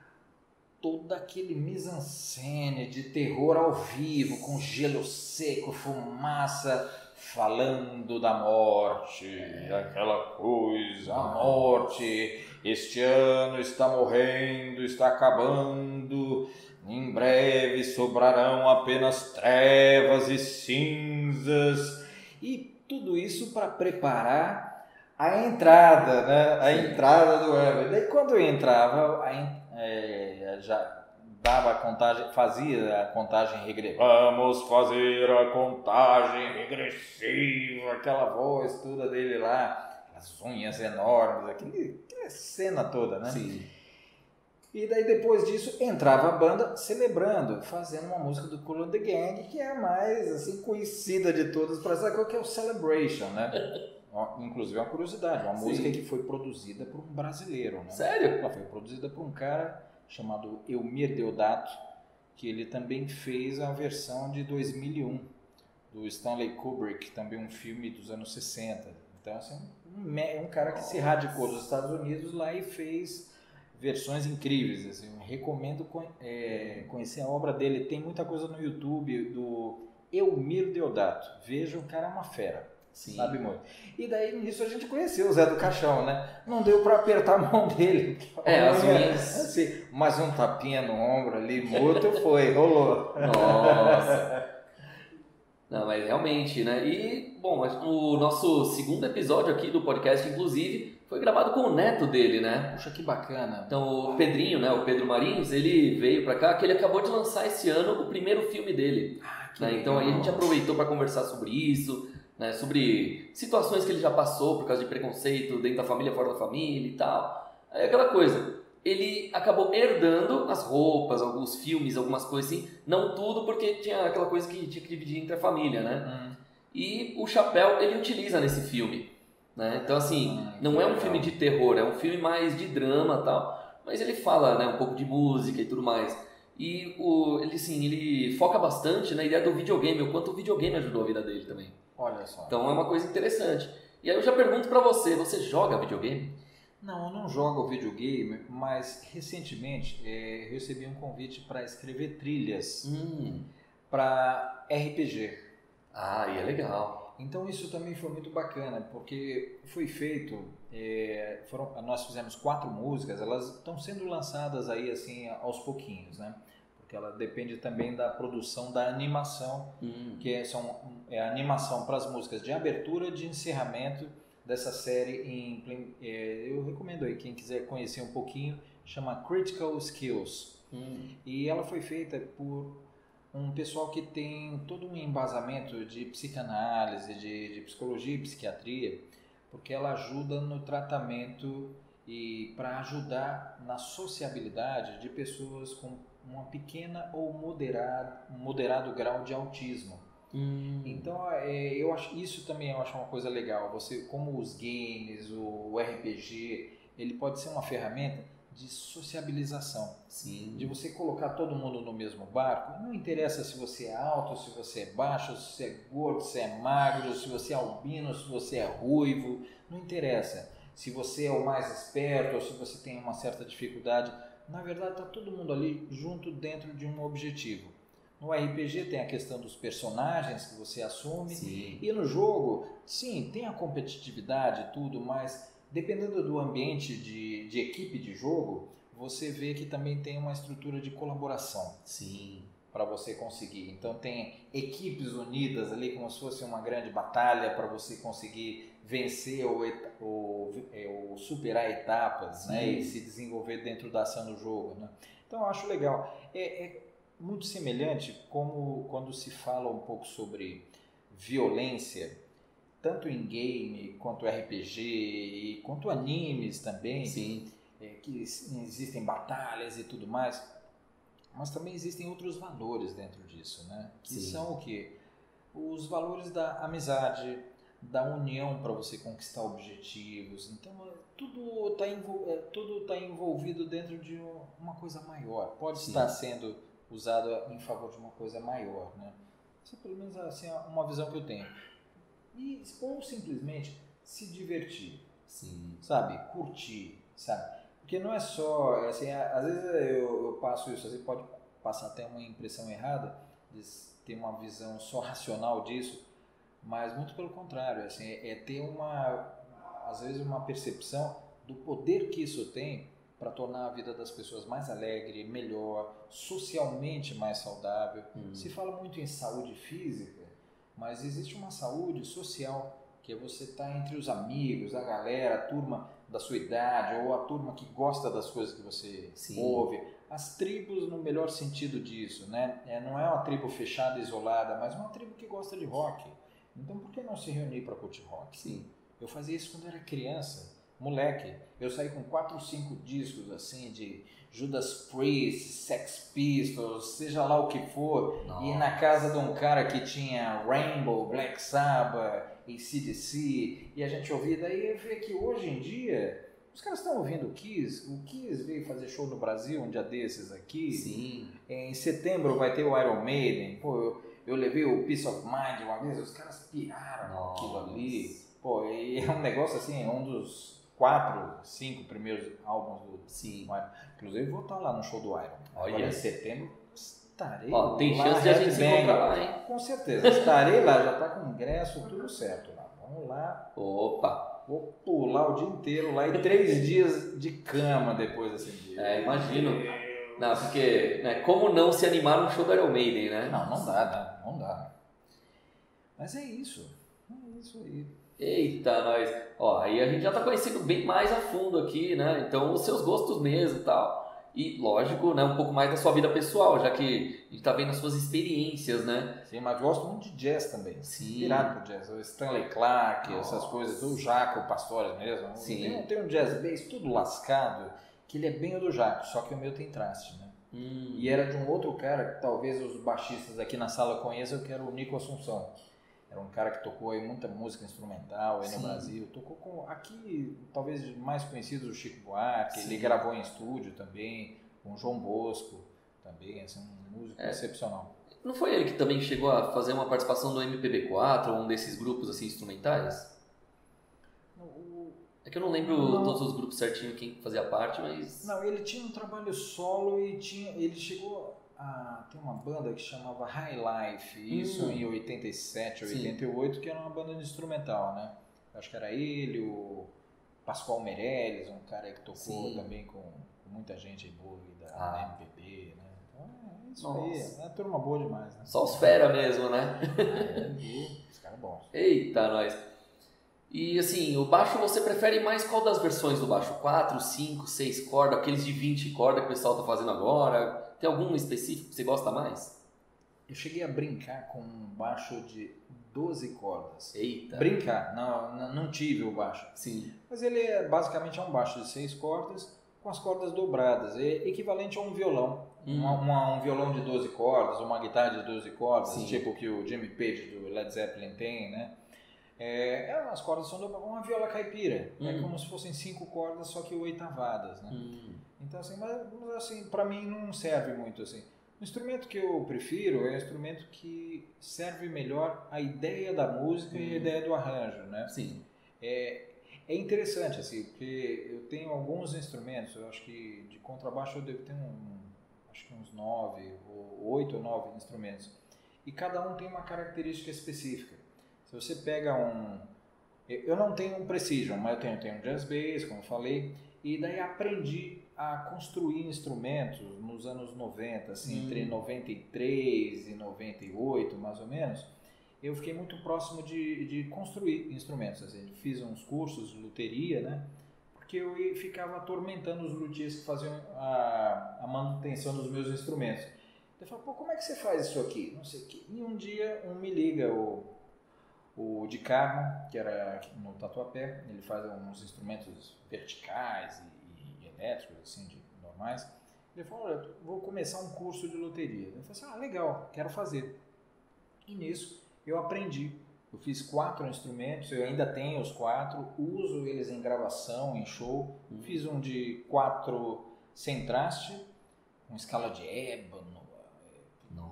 todo aquele mise-en-scène de terror ao vivo, com gelo seco, fumaça, falando da morte, aquela coisa, a morte, este ano está morrendo, está acabando, em breve sobrarão apenas trevas e cinzas, e tudo isso para preparar a entrada, né? a entrada do ano. E daí quando eu entrava, a, é, já dava a contagem, fazia a contagem regressiva. Vamos fazer a contagem regressiva, aquela voz toda dele lá, as unhas enormes, aquele, aquela cena toda, né? Sim. E daí depois disso entrava a banda celebrando, fazendo uma música do Cool the Gang, que é a mais assim conhecida de todas para saber que é o Celebration, né? Inclusive é uma curiosidade, uma Sim. música que foi produzida por um brasileiro, né? Sério? Ela foi produzida por um cara chamado Elmir Deodato, que ele também fez a versão de 2001 do Stanley Kubrick, também um filme dos anos 60. Então, assim, um, um cara que se radicou nos Estados Unidos lá e fez versões incríveis. Assim, eu recomendo é, conhecer a obra dele. Tem muita coisa no YouTube do Elmir Deodato. Veja, o cara é uma fera. Sim. Sabe muito. E daí nisso a gente conheceu o Zé do Caixão, né? Não deu para apertar a mão dele. É, as minhas. Assim, mas um tapinha no ombro ali, mútuo foi, rolou. Nossa. Não, mas realmente, né? E, bom, o nosso segundo episódio aqui do podcast, inclusive, foi gravado com o neto dele, né? Puxa, que bacana. Então, o Pedrinho, né? O Pedro Marins, ele veio pra cá, que ele acabou de lançar esse ano o primeiro filme dele. Ah, né? Então, aí a gente aproveitou para conversar sobre isso, né? Sobre situações que ele já passou por causa de preconceito dentro da família, fora da família e tal. Aí aquela coisa, ele acabou herdando as roupas, alguns filmes, algumas coisas assim, não tudo porque tinha aquela coisa que tinha que dividir entre a família, né? Hum. E o chapéu ele utiliza nesse filme, né? Então assim, hum, não é um filme de terror, é um filme mais de drama tal, mas ele fala, né, um pouco de música e tudo mais. E o, ele assim, ele foca bastante na ideia do videogame, o quanto o videogame ajudou a vida dele também. Olha só. Então é uma coisa interessante. E aí eu já pergunto para você, você joga videogame? Não, eu não jogo videogame, mas recentemente é, recebi um convite para escrever trilhas hum. para RPG. Ah, e é legal. Então isso também foi muito bacana, porque foi feito, é, foram, nós fizemos quatro músicas, elas estão sendo lançadas aí assim aos pouquinhos, né? Porque ela depende também da produção da animação, hum. que é, são, é a animação para as músicas de abertura, de encerramento dessa série em é, eu recomendo aí quem quiser conhecer um pouquinho chama Critical Skills hum. e ela foi feita por um pessoal que tem todo um embasamento de psicanálise de, de psicologia e psiquiatria porque ela ajuda no tratamento e para ajudar na sociabilidade de pessoas com uma pequena ou moderado, moderado grau de autismo Hum. Então, é, eu acho isso também eu acho uma coisa legal. Você, como os games, o RPG, ele pode ser uma ferramenta de sociabilização. Sim. De você colocar todo mundo no mesmo barco. Não interessa se você é alto, se você é baixo, se você é gordo, se é magro, se você é albino, se você é ruivo. Não interessa. Se você é o mais esperto ou se você tem uma certa dificuldade. Na verdade, está todo mundo ali junto dentro de um objetivo. No RPG tem a questão dos personagens que você assume. Sim. E no jogo, sim, tem a competitividade e tudo, mas dependendo do ambiente de, de equipe de jogo, você vê que também tem uma estrutura de colaboração. Sim. Para você conseguir. Então tem equipes unidas ali como se fosse uma grande batalha para você conseguir vencer ou, ou, é, ou superar etapas né? e se desenvolver dentro da ação do jogo. Né? Então eu acho legal. É, é muito semelhante como quando se fala um pouco sobre violência, tanto em game quanto RPG e quanto animes também, Sim. É, que existem batalhas e tudo mais, mas também existem outros valores dentro disso, né? Que Sim. são o que? Os valores da amizade, da união para você conquistar objetivos. Então, é, tudo está é, tudo tá envolvido dentro de uma coisa maior. Pode Sim. estar sendo usado em favor de uma coisa maior, né? Isso é pelo menos assim, uma visão que eu tenho. E, ou simplesmente se divertir, Sim. sabe? Curtir, sabe? Porque não é só, assim, às vezes eu, eu passo isso, assim, pode passar até uma impressão errada de ter uma visão só racional disso, mas muito pelo contrário, assim, é, é ter uma, às vezes uma percepção do poder que isso tem para tornar a vida das pessoas mais alegre, melhor, socialmente mais saudável. Uhum. Se fala muito em saúde física, mas existe uma saúde social que é você estar tá entre os amigos, a galera, a turma da sua idade ou a turma que gosta das coisas que você Sim. ouve. As tribos no melhor sentido disso, né? É, não é uma tribo fechada, isolada, mas uma tribo que gosta de rock. Então por que não se reunir para curtir rock? Sim. Eu fazia isso quando era criança moleque, eu saí com quatro ou cinco discos assim de Judas Priest, Sex Pistols, seja lá o que for, Nossa. e na casa de um cara que tinha Rainbow, Black Sabbath e CDC, e a gente ouvia, daí eu vi que hoje em dia os caras estão ouvindo o Kiss, o Kiss veio fazer show no Brasil um dia desses aqui. Sim. Em setembro vai ter o Iron Maiden. Pô, eu, eu levei o Peace of Mind uma vez, os caras piraram Nossa. aquilo ali. Pô, e é um negócio assim, um dos quatro, cinco primeiros álbuns do Sim. Iron. Inclusive vou estar lá no show do Iron. Agora Olha. em setembro estarei Ó, tem lá, chance de a gente se encontrar lá, hein? Com certeza, estarei lá, já está com ingresso, tudo certo lá. Vamos lá, Opa! vou pular o dia inteiro lá e três dias de cama depois desse dia. É, imagino. Não, porque, né, como não se animar no show do Iron Maiden, né? Não, não dá, né? Não dá. Mas é isso. É isso aí. Eita, nós. Ó, aí a gente já tá conhecendo bem mais a fundo aqui, né? Então, os seus gostos mesmo e tal. E, lógico, né, um pouco mais da sua vida pessoal, já que a gente tá vendo as suas experiências, né? Sim, mas gosto muito de jazz também. Sim. Virado pro jazz. O Stanley Clark, essas coisas, o Jaco Pastores mesmo. Sim. Tem, tem um jazz bass tudo lascado, que ele é bem o do Jaco, só que o meu tem traste, né? Hum, E era de um outro cara que talvez os baixistas aqui na sala conheçam, que era o Nico Assunção. Era um cara que tocou aí muita música instrumental aí no. Brasil. Tocou com aqui, talvez mais conhecido o Chico Buarque, Sim. ele gravou em estúdio também, com o João Bosco também, assim, um músico É. excepcional. Não foi ele que também chegou a fazer uma participação no MPB4, ou um desses grupos assim instrumentais? É que eu não lembro Não. todos os grupos certinho quem fazia parte, mas. Não, ele tinha um trabalho solo e tinha, ele chegou a ter uma banda que chamava High Life, isso Hum. em 87, Sim. 88, que era uma banda instrumental, né? Acho que era ele, o Pascoal Meirelles, um cara que tocou Sim. também com, muita gente aí boa da, Ah. MPB, né? Então é isso Nossa. aí, é uma turma boa demais, né? Só os fera mesmo, né? É, os caras bons. Eita, nós. E assim, o baixo você prefere mais qual das versões do baixo? 4, 5, 6 cordas, aqueles de 20 cordas que o pessoal tá fazendo agora? Tem algum específico que você gosta mais? Eu cheguei a brincar com um baixo de 12 cordas. Eita. Brincar, não, não, tive o baixo. Sim. Mas ele é basicamente é um baixo de seis cordas com as cordas dobradas, é equivalente a um violão. Hum. Uma- uma- um violão de 12 cordas, uma guitarra de 12 cordas, Sim. tipo que o Jimmy Page do Led Zeppelin tem, né? É, é, as cordas são uma viola caipira. É Hum. como se fossem cinco cordas, só que oitavadas, né? Hum. Então, assim, mas, mas, assim, para mim não serve muito assim. O instrumento que eu prefiro é o instrumento que serve melhor a ideia da música e a Hum. ideia do arranjo, né? Sim. É, é interessante, assim, porque eu tenho alguns instrumentos, eu acho que de contrabaixo eu devo ter um, acho que uns nove, ou oito ou nove instrumentos. E cada um tem uma característica específica. Se você pega um... Eu não tenho um Precision, mas eu tenho, tenho um Jazz Bass, como eu falei, e daí aprendi a construir instrumentos nos anos 90, assim, Hum. entre 93 e 98, mais ou menos eu fiquei muito próximo de, de construir instrumentos. Assim, fiz uns cursos de luteria, né? Porque eu ficava atormentando os luthiers que faziam a, a manutenção dos meus instrumentos. Eu falei, pô, como é que você faz isso aqui? Não sei o quê. E um dia um me liga, o, o de Carmo, que era no Tatuapé, ele faz uns instrumentos verticais e, e elétricos, assim, de, normais. Ele falou, olha, vou começar um curso de luteria. Eu falei assim, ah, legal, quero fazer. E nisso eu aprendi. Eu fiz quatro instrumentos, eu ainda tenho os quatro, uso eles em gravação, em show. Hum. Fiz um de quatro sem traste, com escala de ébano,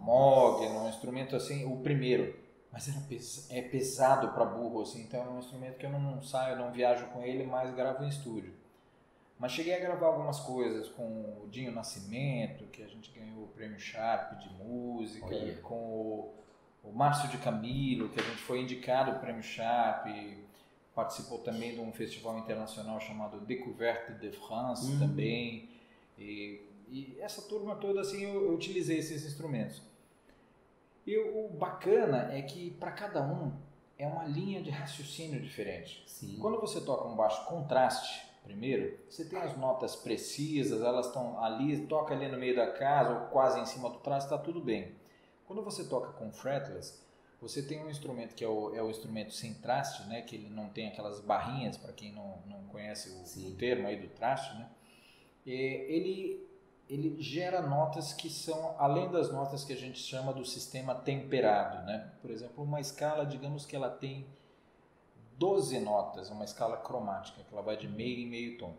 mogno, um instrumento assim, o primeiro. Mas era pes é pesado para burro, assim, então é um instrumento que eu não saio, não viajo com ele, mas gravo em estúdio. Mas cheguei a gravar algumas coisas com o Dinho Nascimento, que a gente ganhou o prêmio Sharp de música, Olha. com o, o Márcio de Camilo, que a gente foi indicado o prêmio Sharp, participou também de um festival internacional chamado Découverte de France Hum. também. E, e essa turma toda, assim, eu, eu utilizei esses instrumentos. E o bacana é que para cada um é uma linha de raciocínio diferente. Sim. Quando você toca um baixo contraste, primeiro, você tem as notas precisas, elas estão ali, toca ali no meio da casa ou quase em cima do traste, está tudo bem. Quando você toca com fretless, você tem um instrumento que é o, é o instrumento sem traste, né? que ele não tem aquelas barrinhas, para quem não, não conhece o, o termo aí do traste, né? E ele, ele gera notas que são além das notas que a gente chama do sistema temperado, né? Por exemplo, uma escala, digamos que ela tem 12 notas, uma escala cromática, que ela vai de meio em meio tom.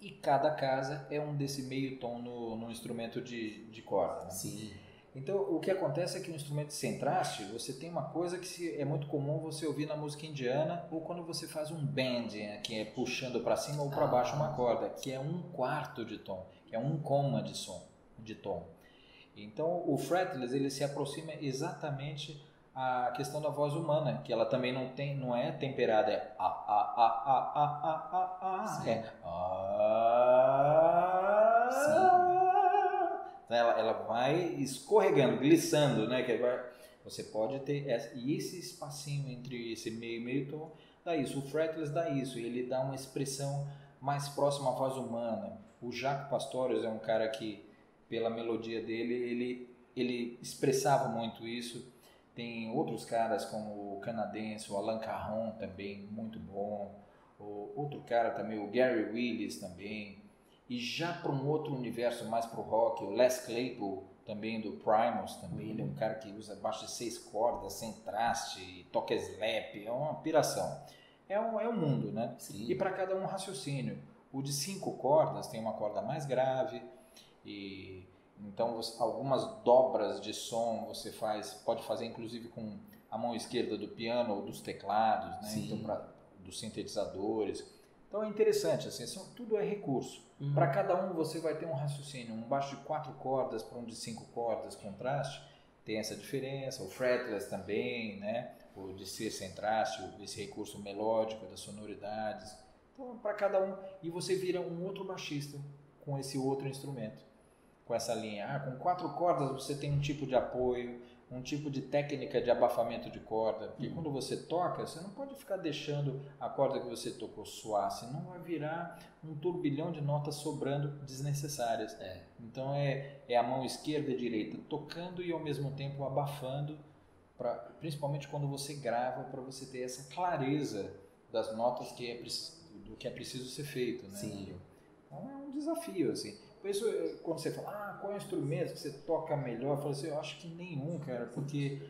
E cada casa é um desse meio tom no, no instrumento de, de corda. Né? Sim. Então, o que acontece é que o instrumento sem traste, você tem uma coisa que é muito comum você ouvir na música indiana ou quando você faz um bend, né, que é puxando para cima ou para baixo uma corda, que é um quarto de tom, é um coma de som, de tom. Então, o fretless ele se aproxima exatamente à questão da voz humana, que ela também não tem, não é temperada, é a a a a a a a, a é a. Sim né, ela, ela vai escorregando, glissando, né? Que vai, você pode ter essa, e esse espacinho entre esse meio e meio tom dá isso. O fretless dá isso, ele dá uma expressão mais próxima à voz humana. O Jacques Pastorius é um cara que, pela melodia dele, ele, ele expressava muito isso. Tem outros caras como o canadense, o Alan Carron também, muito bom. O outro cara também, o Gary Willis também. E já para um outro universo, mais para o rock, o Les Claypool, também do Primus, também, uhum. ele é um cara que usa baixo de seis cordas, sem traste, toca slap, é uma piração. É um, é um mundo, né? Sim. E para cada um raciocínio. O de cinco cordas tem uma corda mais grave e então algumas dobras de som você faz, pode fazer inclusive com a mão esquerda do piano ou dos teclados, né? Então pra, dos sintetizadores. Então é interessante, assim, são, tudo é recurso. Uhum. Para cada um você vai ter um raciocínio. Um baixo de quatro cordas para um de cinco cordas, contraste, tem essa diferença. O fretless também, né? O de ser sem traste, esse recurso melódico das sonoridades. Então, para cada um. E você vira um outro baixista com esse outro instrumento. Com essa linha. Ah, com quatro cordas você tem um tipo de apoio, um tipo de técnica de abafamento de corda. Porque uhum. quando você toca, você não pode ficar deixando a corda que você tocou suar, senão vai virar um turbilhão de notas sobrando desnecessárias. É. Então é, é a mão esquerda e direita tocando e ao mesmo tempo abafando, pra, principalmente quando você grava, para você ter essa clareza das notas que é, do que é preciso ser feito. Né? Sim. Então é um desafio, assim. Por isso, quando você fala, ah, qual é o instrumento que você toca melhor? Eu falo assim, eu acho que nenhum, cara, porque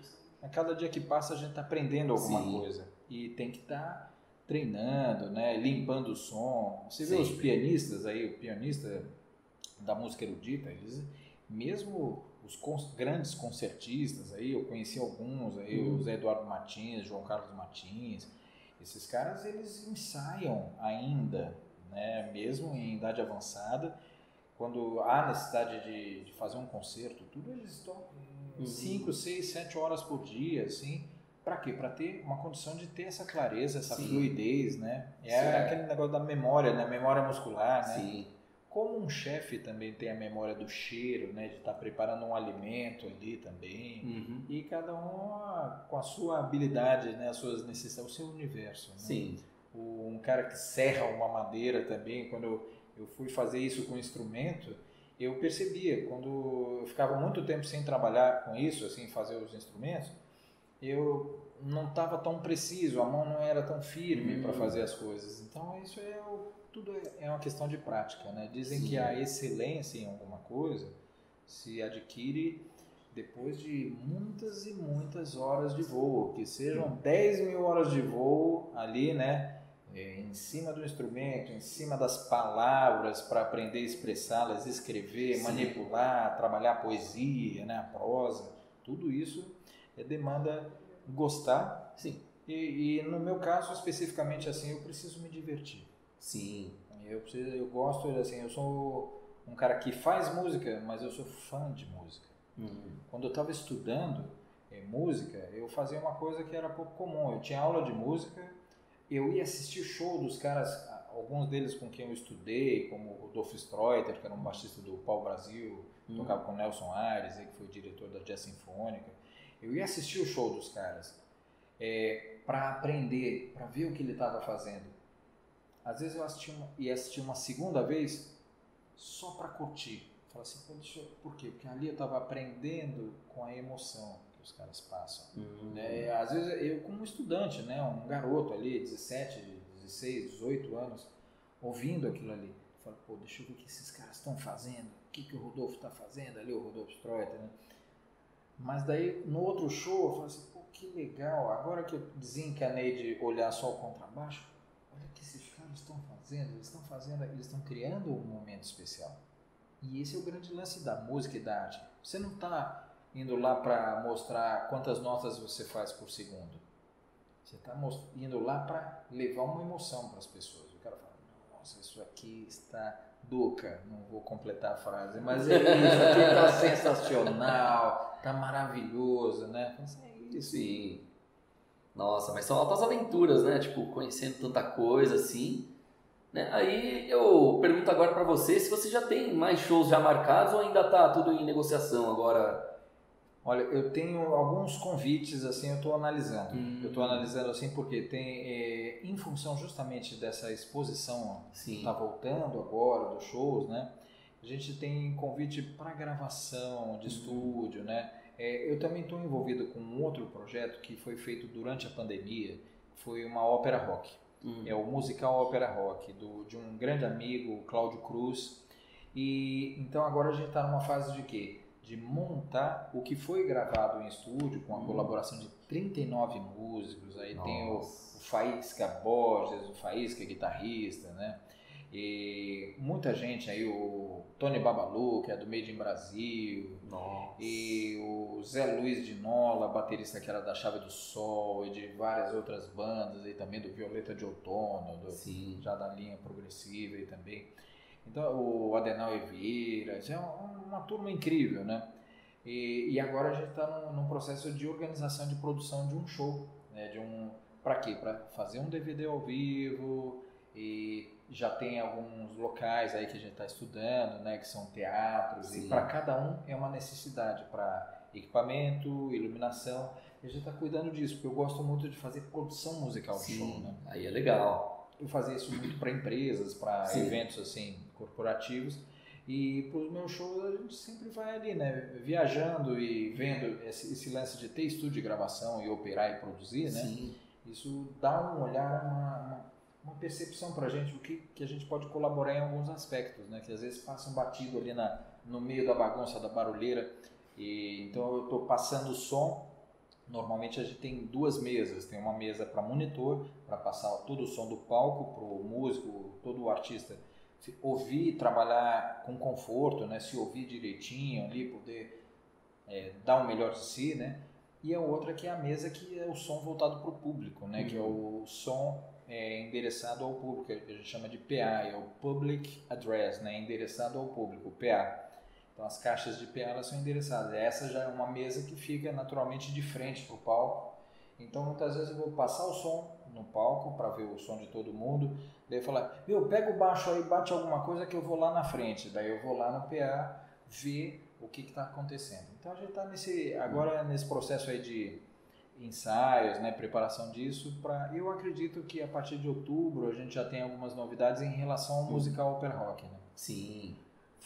a cada dia que passa a gente está aprendendo alguma Sim. coisa. E tem que estar tá treinando, né? limpando o som. Você Sim. vê os pianistas aí, o pianista da música erudita, eles, mesmo os cons, grandes concertistas aí, eu conheci alguns aí, hum. o Zé Eduardo Martins, João Carlos Martins, esses caras eles ensaiam ainda, né? mesmo em idade avançada, quando há necessidade de, de fazer um concerto, tudo eles estão 5, 6, 7 horas por dia, assim. Para quê? Para ter uma condição de ter essa clareza, essa Sim. fluidez, né? É Sim. aquele negócio da memória, né? Memória muscular, né? Sim. Como um chefe também tem a memória do cheiro, né? De estar tá preparando um alimento ali também. Uhum. E cada um com a sua habilidade, né? As suas necessidades, o seu universo. Né? Sim. um cara que serra uma madeira também, quando eu eu fui fazer isso com instrumento, eu percebia, quando eu ficava muito tempo sem trabalhar com isso, assim, fazer os instrumentos, eu não estava tão preciso, a mão não era tão firme para hum. fazer as coisas. Então isso é o, tudo é, é uma questão de prática, né? Dizem Sim. que a excelência em alguma coisa se adquire depois de muitas e muitas horas de voo, que sejam 10 mil horas de voo ali, né? é, em cima do instrumento, em cima das palavras para aprender a expressá-las, escrever, Sim. manipular, trabalhar a poesia, né, a prosa, tudo isso é demanda gostar. Sim. E, e, no meu caso especificamente assim, eu preciso me divertir. Sim. Eu preciso, eu gosto assim, eu sou um cara que faz música, mas eu sou fã de música. Uhum. Quando eu estava estudando é, música, eu fazia uma coisa que era pouco comum. Eu tinha aula de música eu ia assistir show dos caras, alguns deles com quem eu estudei, como o Rodolfo Streuter, que era um baixista do Pau Brasil, hum. tocava com Nelson Aires, que foi diretor da Jazz Sinfônica. Eu ia assistir o show dos caras é, para aprender, para ver o que ele estava fazendo. Às vezes eu assisti uma, ia assistir uma segunda vez só para curtir. Falei assim, deixa eu, por quê? Porque ali eu estava aprendendo com a emoção os caras passam. Uhum. É, às vezes eu como estudante, né, um garoto ali, 17, 16, 18 anos, ouvindo aquilo ali, falo, pô, deixa eu ver o que esses caras estão fazendo, o que, que o Rodolfo está fazendo ali, o Rodolfo Streuter, né? Mas daí no outro show eu falo assim, pô, que legal, agora que eu desencanei de olhar só o contrabaixo, que caras estão fazendo, eles estão fazendo, eles estão criando um momento especial. E esse é o grande lance da música e da arte. Você não está indo lá para mostrar quantas notas você faz por segundo. Você está indo lá para levar uma emoção para as pessoas. O cara fala, nossa, isso aqui está Duca, não vou completar a frase, mas é isso aqui está sensacional, está maravilhoso, né? É isso. Sim. Nossa, mas são altas aventuras, né? Tipo, conhecendo tanta coisa assim. Né? Aí eu pergunto agora para você se você já tem mais shows já marcados ou ainda tá tudo em negociação agora? Olha, eu tenho alguns convites, assim, eu estou analisando. Hum. Eu estou analisando, assim, porque tem, é, em função justamente dessa exposição que está voltando agora, dos shows, né? A gente tem convite para gravação de hum. estúdio, né? É, eu também estou envolvido com um outro projeto que foi feito durante a pandemia, foi uma ópera rock. Hum. É o musical ópera rock, do, de um grande amigo, Cláudio Cruz. E então agora a gente está numa fase de quê? de montar o que foi gravado em estúdio com a hum. colaboração de 39 músicos. Aí Nossa. tem o, o Faísca Borges, o Faísca guitarrista, né? E muita gente aí, o Tony Babalu, que é do Made in Brasil, Nossa. e o Zé Luiz de Nola, baterista que era da Chave do Sol, e de várias outras bandas, e também do Violeta de Outono, do, já da linha progressiva e também. Então, o Adenal Vieira, é uma turma incrível, né? E, e agora a gente está num, num, processo de organização de produção de um show, né? De um, para quê? Para fazer um DVD ao vivo e já tem alguns locais aí que a gente está estudando, né? Que são teatros Sim. e para cada um é uma necessidade para equipamento, iluminação. E a gente está cuidando disso, porque eu gosto muito de fazer produção musical Sim. show, né? Aí é legal eu fazia isso muito para empresas, para eventos assim corporativos. E para os meus shows a gente sempre vai ali, né? Viajando e vendo esse, esse, lance de ter estúdio de gravação e operar e produzir, né? Sim. Isso dá um olhar, uma, uma, uma percepção para a gente, o que, que a gente pode colaborar em alguns aspectos, né? Que às vezes passa um batido ali na, no meio da bagunça, da barulheira. E, então eu estou passando o som Normalmente a gente tem duas mesas, tem uma mesa para monitor, para passar todo o som do palco para o músico, todo o artista ouvir, trabalhar com conforto, né? se ouvir direitinho ali, poder é, dar o melhor de si, né? E a outra que é a mesa que é o som voltado para o público, né? Uhum. Que é o som é, endereçado ao público, a gente chama de PA, é o Public Address, né? Endereçado ao público, PA. Então as caixas de PA elas são endereçadas. Essa já é uma mesa que fica naturalmente de frente para o palco. Então muitas vezes eu vou passar o som no palco para ver o som de todo mundo. Daí falar, meu, pega o baixo aí, bate alguma coisa que eu vou lá na frente. Daí eu vou lá no PA ver o que está acontecendo. Então a gente está nesse agora nesse processo aí de ensaios, né, preparação disso. Para eu acredito que a partir de outubro a gente já tem algumas novidades em relação ao musical Opera Rock. Né? Sim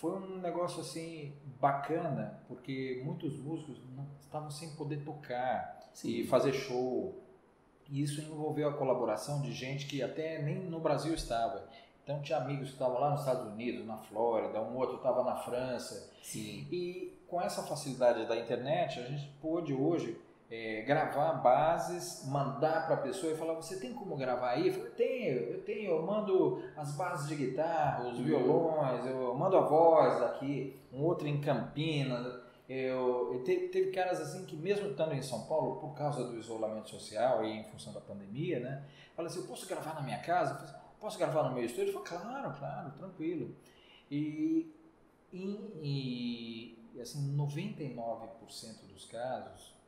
foi um negócio assim bacana, porque muitos músicos não estavam sem poder tocar Sim. e fazer show. E isso envolveu a colaboração de gente que até nem no Brasil estava. Então tinha amigos que estavam lá nos Estados Unidos, na Flórida, um outro estava na França. Sim. E com essa facilidade da internet, a gente pôde hoje é, gravar bases, mandar para a pessoa e falar: Você tem como gravar aí? Eu falei: Tenho, eu tenho. Eu mando as bases de guitarra, os uhum. violões, eu mando a voz aqui, um outro em Campinas. Eu, eu teve, teve, caras assim que, mesmo estando em São Paulo, por causa do isolamento social e em função da pandemia, né? Fala assim: Eu posso gravar na minha casa? Falei, posso gravar no meu estúdio? Eu falei: Claro, claro, tranquilo. E, e, e assim, 99% dos casos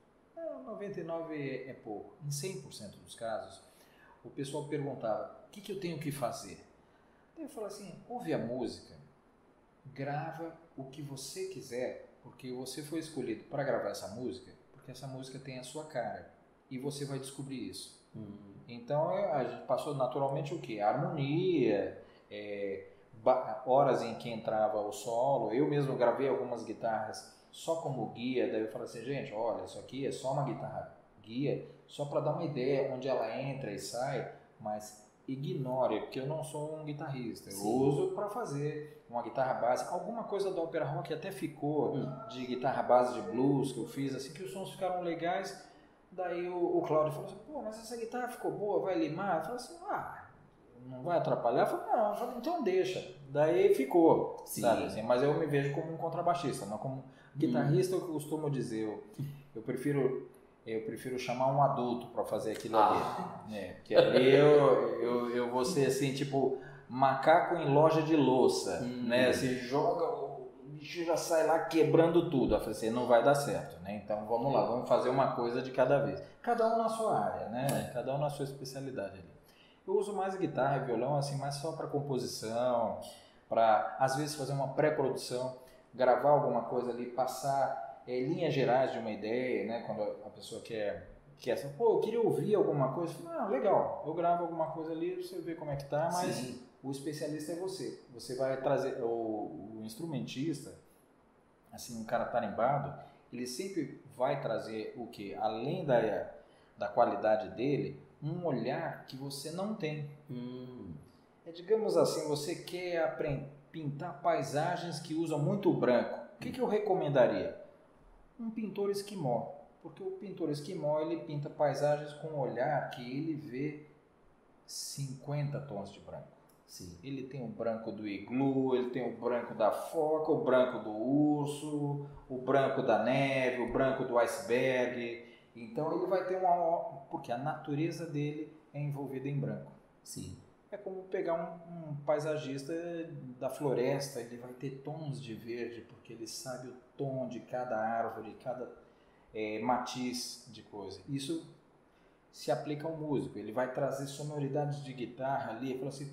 99 é pouco. Em 100% dos casos, o pessoal perguntava: o que, que eu tenho que fazer? Então eu falo assim: ouve a música, grava o que você quiser, porque você foi escolhido para gravar essa música, porque essa música tem a sua cara e você vai descobrir isso. Uhum. Então a gente passou naturalmente o que? Harmonia, é, horas em que entrava o solo. Eu mesmo gravei algumas guitarras só como guia, daí eu falo assim, gente, olha, isso aqui é só uma guitarra guia, só para dar uma ideia onde ela entra e sai, mas ignore, porque eu não sou um guitarrista. Eu Sim. uso para fazer uma guitarra base, alguma coisa do opera rock até ficou hum. de guitarra base de blues que eu fiz, assim que os sons ficaram legais. Daí o, o Claudio falou assim, pô, mas essa guitarra ficou boa, vai limar? Eu falei assim, ah, não vai atrapalhar? Eu falei, não, eu falei, então deixa. Daí ficou, Sim. sabe? Assim, mas eu me vejo como um contrabaixista, não como guitarrista, hum. eu costumo dizer, eu, eu prefiro eu prefiro chamar um adulto para fazer aquilo ah. ali. É, porque ali eu, eu, eu vou ser assim, tipo, macaco em loja de louça, hum. né? Você joga, o bicho já sai lá quebrando tudo. Eu falei assim, não vai dar certo, né? Então vamos lá, vamos fazer uma coisa de cada vez. Cada um na sua área, né? É. Cada um na sua especialidade ali. Eu uso mais guitarra e violão, assim, mais só para composição, para às vezes fazer uma pré-produção, gravar alguma coisa ali, passar é, linhas gerais de uma ideia, né? Quando a pessoa quer que essa, pô, eu queria ouvir alguma coisa, ah, legal, eu gravo alguma coisa ali, você vê como é que tá, mas Sim o especialista é você. Você vai trazer o, o instrumentista, assim, um cara tarimbado, ele sempre vai trazer o que? Além da, da qualidade dele, um olhar que você não tem. Hum. É, digamos assim, você quer aprender, pintar paisagens que usam muito branco. O que, que eu recomendaria? Um pintor esquimó. Porque o pintor esquimó ele pinta paisagens com um olhar que ele vê 50 tons de branco. Sim. Ele tem o branco do iglu, ele tem o branco da foca, o branco do urso, o branco da neve, o branco do iceberg. Então ele vai ter uma. Porque a natureza dele é envolvida em branco. Sim. É como pegar um, um, paisagista da floresta, ele vai ter tons de verde, porque ele sabe o tom de cada árvore, cada é, matiz de coisa. Isso se aplica ao músico, ele vai trazer sonoridades de guitarra ali, e fala assim,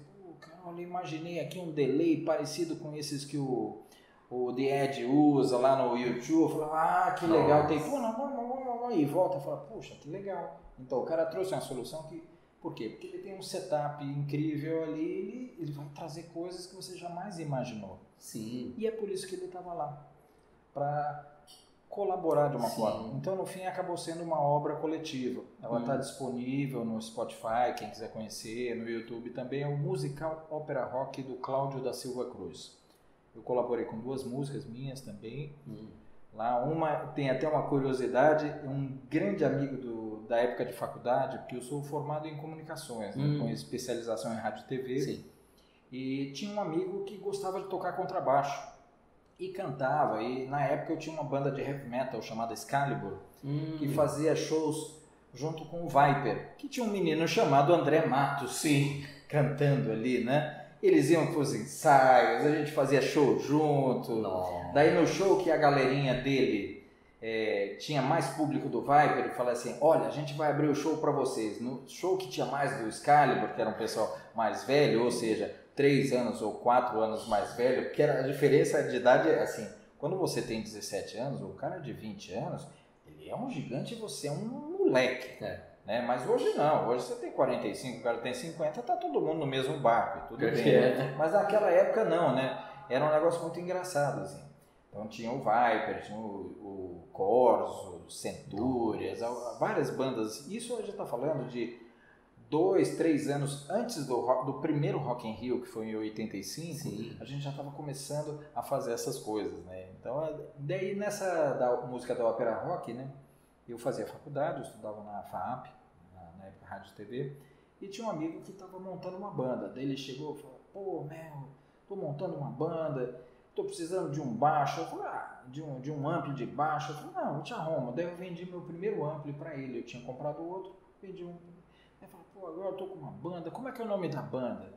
olha, imaginei aqui um delay parecido com esses que o, o The Edge usa lá no YouTube. Eu falei, ah, que legal. Tem, pô, não, não, não, não, e volta e fala, puxa, que legal. Então o cara trouxe uma solução que. Por quê? Porque ele tem um setup incrível ali, ele, ele vai trazer coisas que você jamais imaginou. Sim. E é por isso que ele estava lá. Para colaborar de uma Sim. forma. Então, no fim, acabou sendo uma obra coletiva. Ela está hum. disponível no Spotify, quem quiser conhecer, no YouTube também. É o musical ópera rock do Cláudio da Silva Cruz. Eu colaborei com duas músicas minhas também. Hum. Lá, uma tem até uma curiosidade, um grande amigo do, da época de faculdade, porque eu sou formado em comunicações, né, hum. com especialização em rádio e TV. Sim. E tinha um amigo que gostava de tocar contrabaixo e cantava. E na época eu tinha uma banda de heavy metal chamada Excalibur, hum. que fazia shows junto com o Viper, que tinha um menino chamado André Matos, sim, cantando ali, né? Eles iam para os ensaios, a gente fazia show junto. Nossa. Daí no show que a galerinha dele é, tinha mais público do Viper, ele falava assim: Olha, a gente vai abrir o show para vocês. No show que tinha mais do Excalibur, que era um pessoal mais velho, ou seja, três anos ou quatro anos mais velho, porque a diferença de idade é assim, quando você tem 17 anos, o cara de 20 anos, ele é um gigante e você é um moleque. É. Né? Mas hoje não, hoje você tem 45, o cara tem 50, tá todo mundo no mesmo barco, tudo bem. É. Né? Mas naquela época não, né? Era um negócio muito engraçado, assim. Então tinha o Viper, tinha o, o Corso, Centúrias, várias bandas. Isso a gente está falando de dois, três anos antes do, do primeiro Rock in Rio, que foi em 85, Sim. a gente já estava começando a fazer essas coisas, né? Então, é, daí nessa da música da ópera rock, né? Eu fazia faculdade, eu estudava na FAAP, na, na época Rádio TV, e tinha um amigo que estava montando uma banda. Daí ele chegou e falou, pô, Mel, tô montando uma banda, tô precisando de um baixo. Eu falei, ah, de um, de um ampli de baixo. Eu falei, não, eu te arrumo. Daí eu vendi meu primeiro ampli para ele. Eu tinha comprado outro, vendi um pô, agora eu tô com uma banda, como é que é o nome da banda?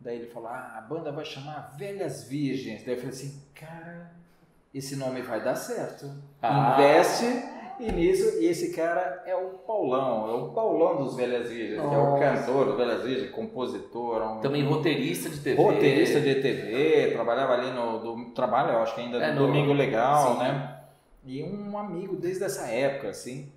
Daí ele falou, ah, a banda vai chamar Velhas Virgens. Daí eu falei assim, cara, esse nome vai dar certo. Ah. Investe e nisso, esse cara é o Paulão, é o Paulão dos Velhas Virgens, que é o cantor do Velhas Virgens, compositor. Um, Também roteirista de TV. Roteirista de TV, trabalhava ali no. Do, trabalha, eu acho que ainda é, no Domingo Legal, sim. né? E um amigo desde essa época, assim.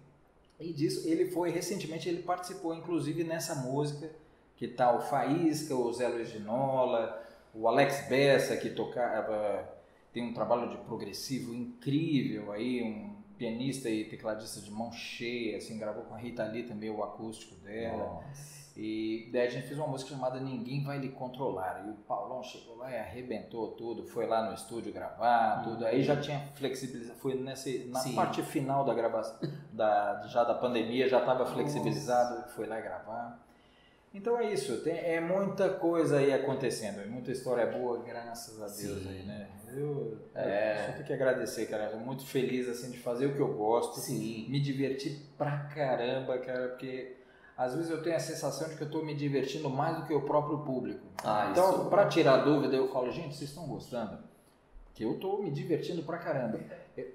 E disso ele foi recentemente ele participou inclusive nessa música que tá o Faísca, o Zé Luiz Ginola, o Alex Bessa que tocava tem um trabalho de progressivo incrível aí, um pianista e tecladista de mão cheia, assim, gravou com a Rita Lee também o acústico dela. Nossa. E daí a gente fez uma música chamada Ninguém Vai Lhe Controlar. E o Paulão chegou lá e arrebentou tudo, foi lá no estúdio gravar, tudo. Aí já tinha flexibilizado, foi nesse, na Sim. parte final da gravação, da, já da pandemia, já estava flexibilizado, foi lá gravar. Então é isso, tem, é muita coisa aí acontecendo, muita história boa, graças a Deus Sim. aí, né? Eu, É. eu só tenho que agradecer, cara. Eu tô muito feliz assim de fazer o que eu gosto, Sim. me divertir pra caramba, cara, porque às vezes eu tenho a sensação de que eu tô me divertindo mais do que o próprio público. Ah, então, isso- pra tirar dúvida, eu falo, gente, vocês estão gostando? Que eu tô me divertindo pra caramba.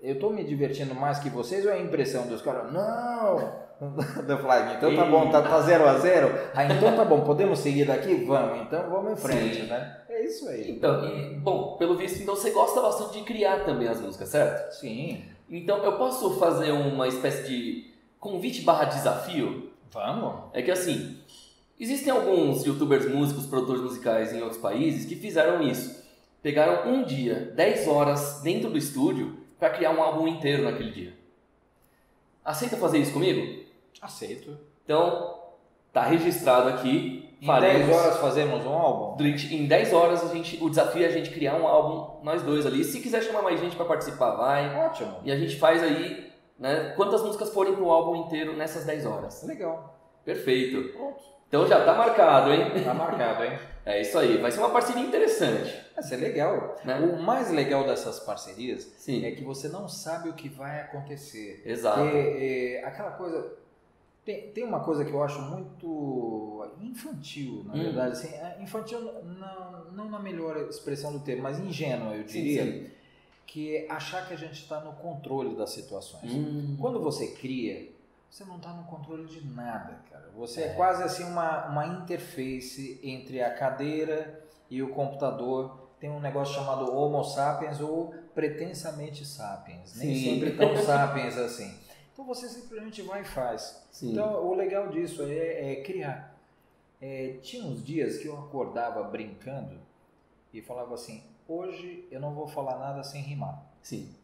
Eu- tô me divertindo mais que vocês ou é a impressão dos caras? Não! Então tá bom, tá, tá zero a zero. Ah, então tá bom, podemos seguir daqui? Vamos, então vamos em frente, Sim. né? É isso aí. Então, e, bom, pelo visto, então você gosta bastante de criar também as músicas, certo? Sim. Então eu posso fazer uma espécie de convite barra desafio? Vamos? É que assim, existem alguns youtubers músicos, produtores musicais em outros países que fizeram isso. Pegaram um dia, 10 horas dentro do estúdio para criar um álbum inteiro naquele dia. Aceita fazer isso comigo? Aceito. Então, tá registrado aqui. Em faremos- 10 horas fazemos um álbum? Durante, em 10 horas a gente, o desafio é a gente criar um álbum, nós dois ali. Se quiser chamar mais gente para participar, vai. Ótimo. E a gente faz aí, né, quantas músicas forem pro álbum inteiro nessas 10 horas. Legal. Perfeito. Pronto. Então já tá marcado, hein? Tá marcado, hein? É isso aí. Vai ser uma parceria interessante, Vai ser legal. né? O mais legal dessas parcerias Sim, é que você não sabe o que vai acontecer. exato. Porque é, aquela coisa. Tem, tem uma coisa que eu acho muito infantil, na Hum. verdade. Assim, é infantil não, não na melhor expressão do termo, mas ingênua, eu diria. Sim, sim. Que é achar que a gente está no controle das situações. Hum, Quando você cria, você não está no controle de nada, cara. Você é, É. quase assim uma, uma interface entre a cadeira e o computador. Tem um negócio chamado Homo sapiens ou pretensamente sapiens. Nem Sim. sempre tão sapiens assim. Então você simplesmente vai e faz. sim. Então o legal disso é, é criar. É, tinha uns dias que eu acordava brincando e falava assim: hoje eu não vou falar nada sem rimar. sim.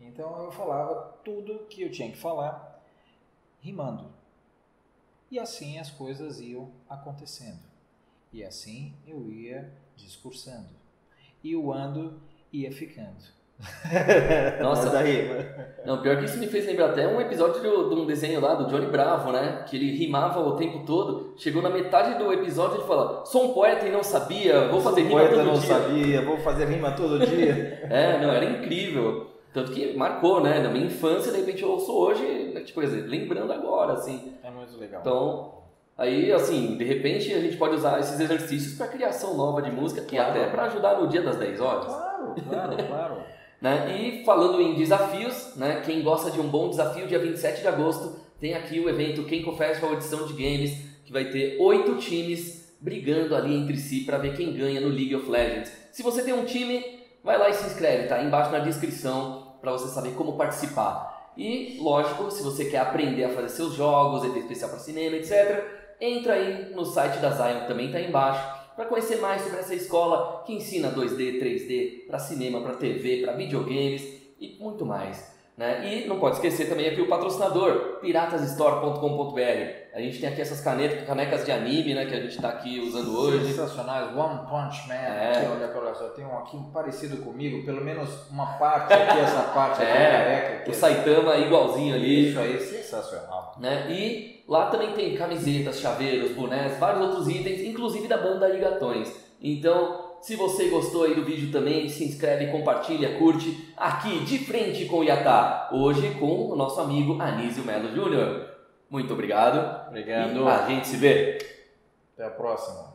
Então eu falava tudo que eu tinha que falar rimando. E assim as coisas iam acontecendo. E assim eu ia discursando. E o ando ia ficando. Nossa. Daí, Não, pior que isso me fez lembrar até um episódio de, um desenho lá do Johnny Bravo, né? Que ele rimava o tempo todo. Chegou na metade do episódio e fala: Sou um poeta e não sabia, vou fazer rima poeta todo não dia. sabia, vou fazer rima todo dia. É, não, era incrível. Tanto que marcou, né? Na minha infância, de repente eu ouço hoje, né, tipo, lembrando agora, assim. É muito legal. Então, aí, assim, de repente a gente pode usar esses exercícios para criação nova de música e Claro. até para ajudar no dia das 10 horas. Claro, claro, claro. Né? E falando em desafios, né? quem gosta de um bom desafio, dia 27 de agosto, tem aqui o evento Kenko Festival Edição de Games, que vai ter oito times brigando ali entre si para ver quem ganha no League of Legends. Se você tem um time, vai lá e se inscreve, tá? Embaixo na descrição para você saber como participar. E, lógico, se você quer aprender a fazer seus jogos, ET especial para cinema, etc., entra aí no site da Zion, também tá embaixo, para conhecer mais sobre essa escola que ensina 2D, 3D para cinema, para TV, para videogames e muito mais. Né? E não pode esquecer também aqui o patrocinador, piratasstore.com.br. A gente tem aqui essas canetas, canecas de anime, né, que a gente está aqui usando hoje. Sensacionais, One Punch Man. É. Aqui, olha, olha só, tem um aqui parecido comigo, pelo menos uma parte aqui, essa parte aqui, É, careca. aqui. O Saitama igualzinho ali. Isso aí, sensacional. né? E lá também tem camisetas, chaveiros, bonés, vários outros itens, inclusive da banda Ligatões. Então, se você gostou aí do vídeo também, se inscreve, compartilha, curte aqui de frente com o Iatá, hoje com o nosso amigo Anísio Melo Júnior. Muito obrigado. Obrigado. E a gente se vê. Até a próxima.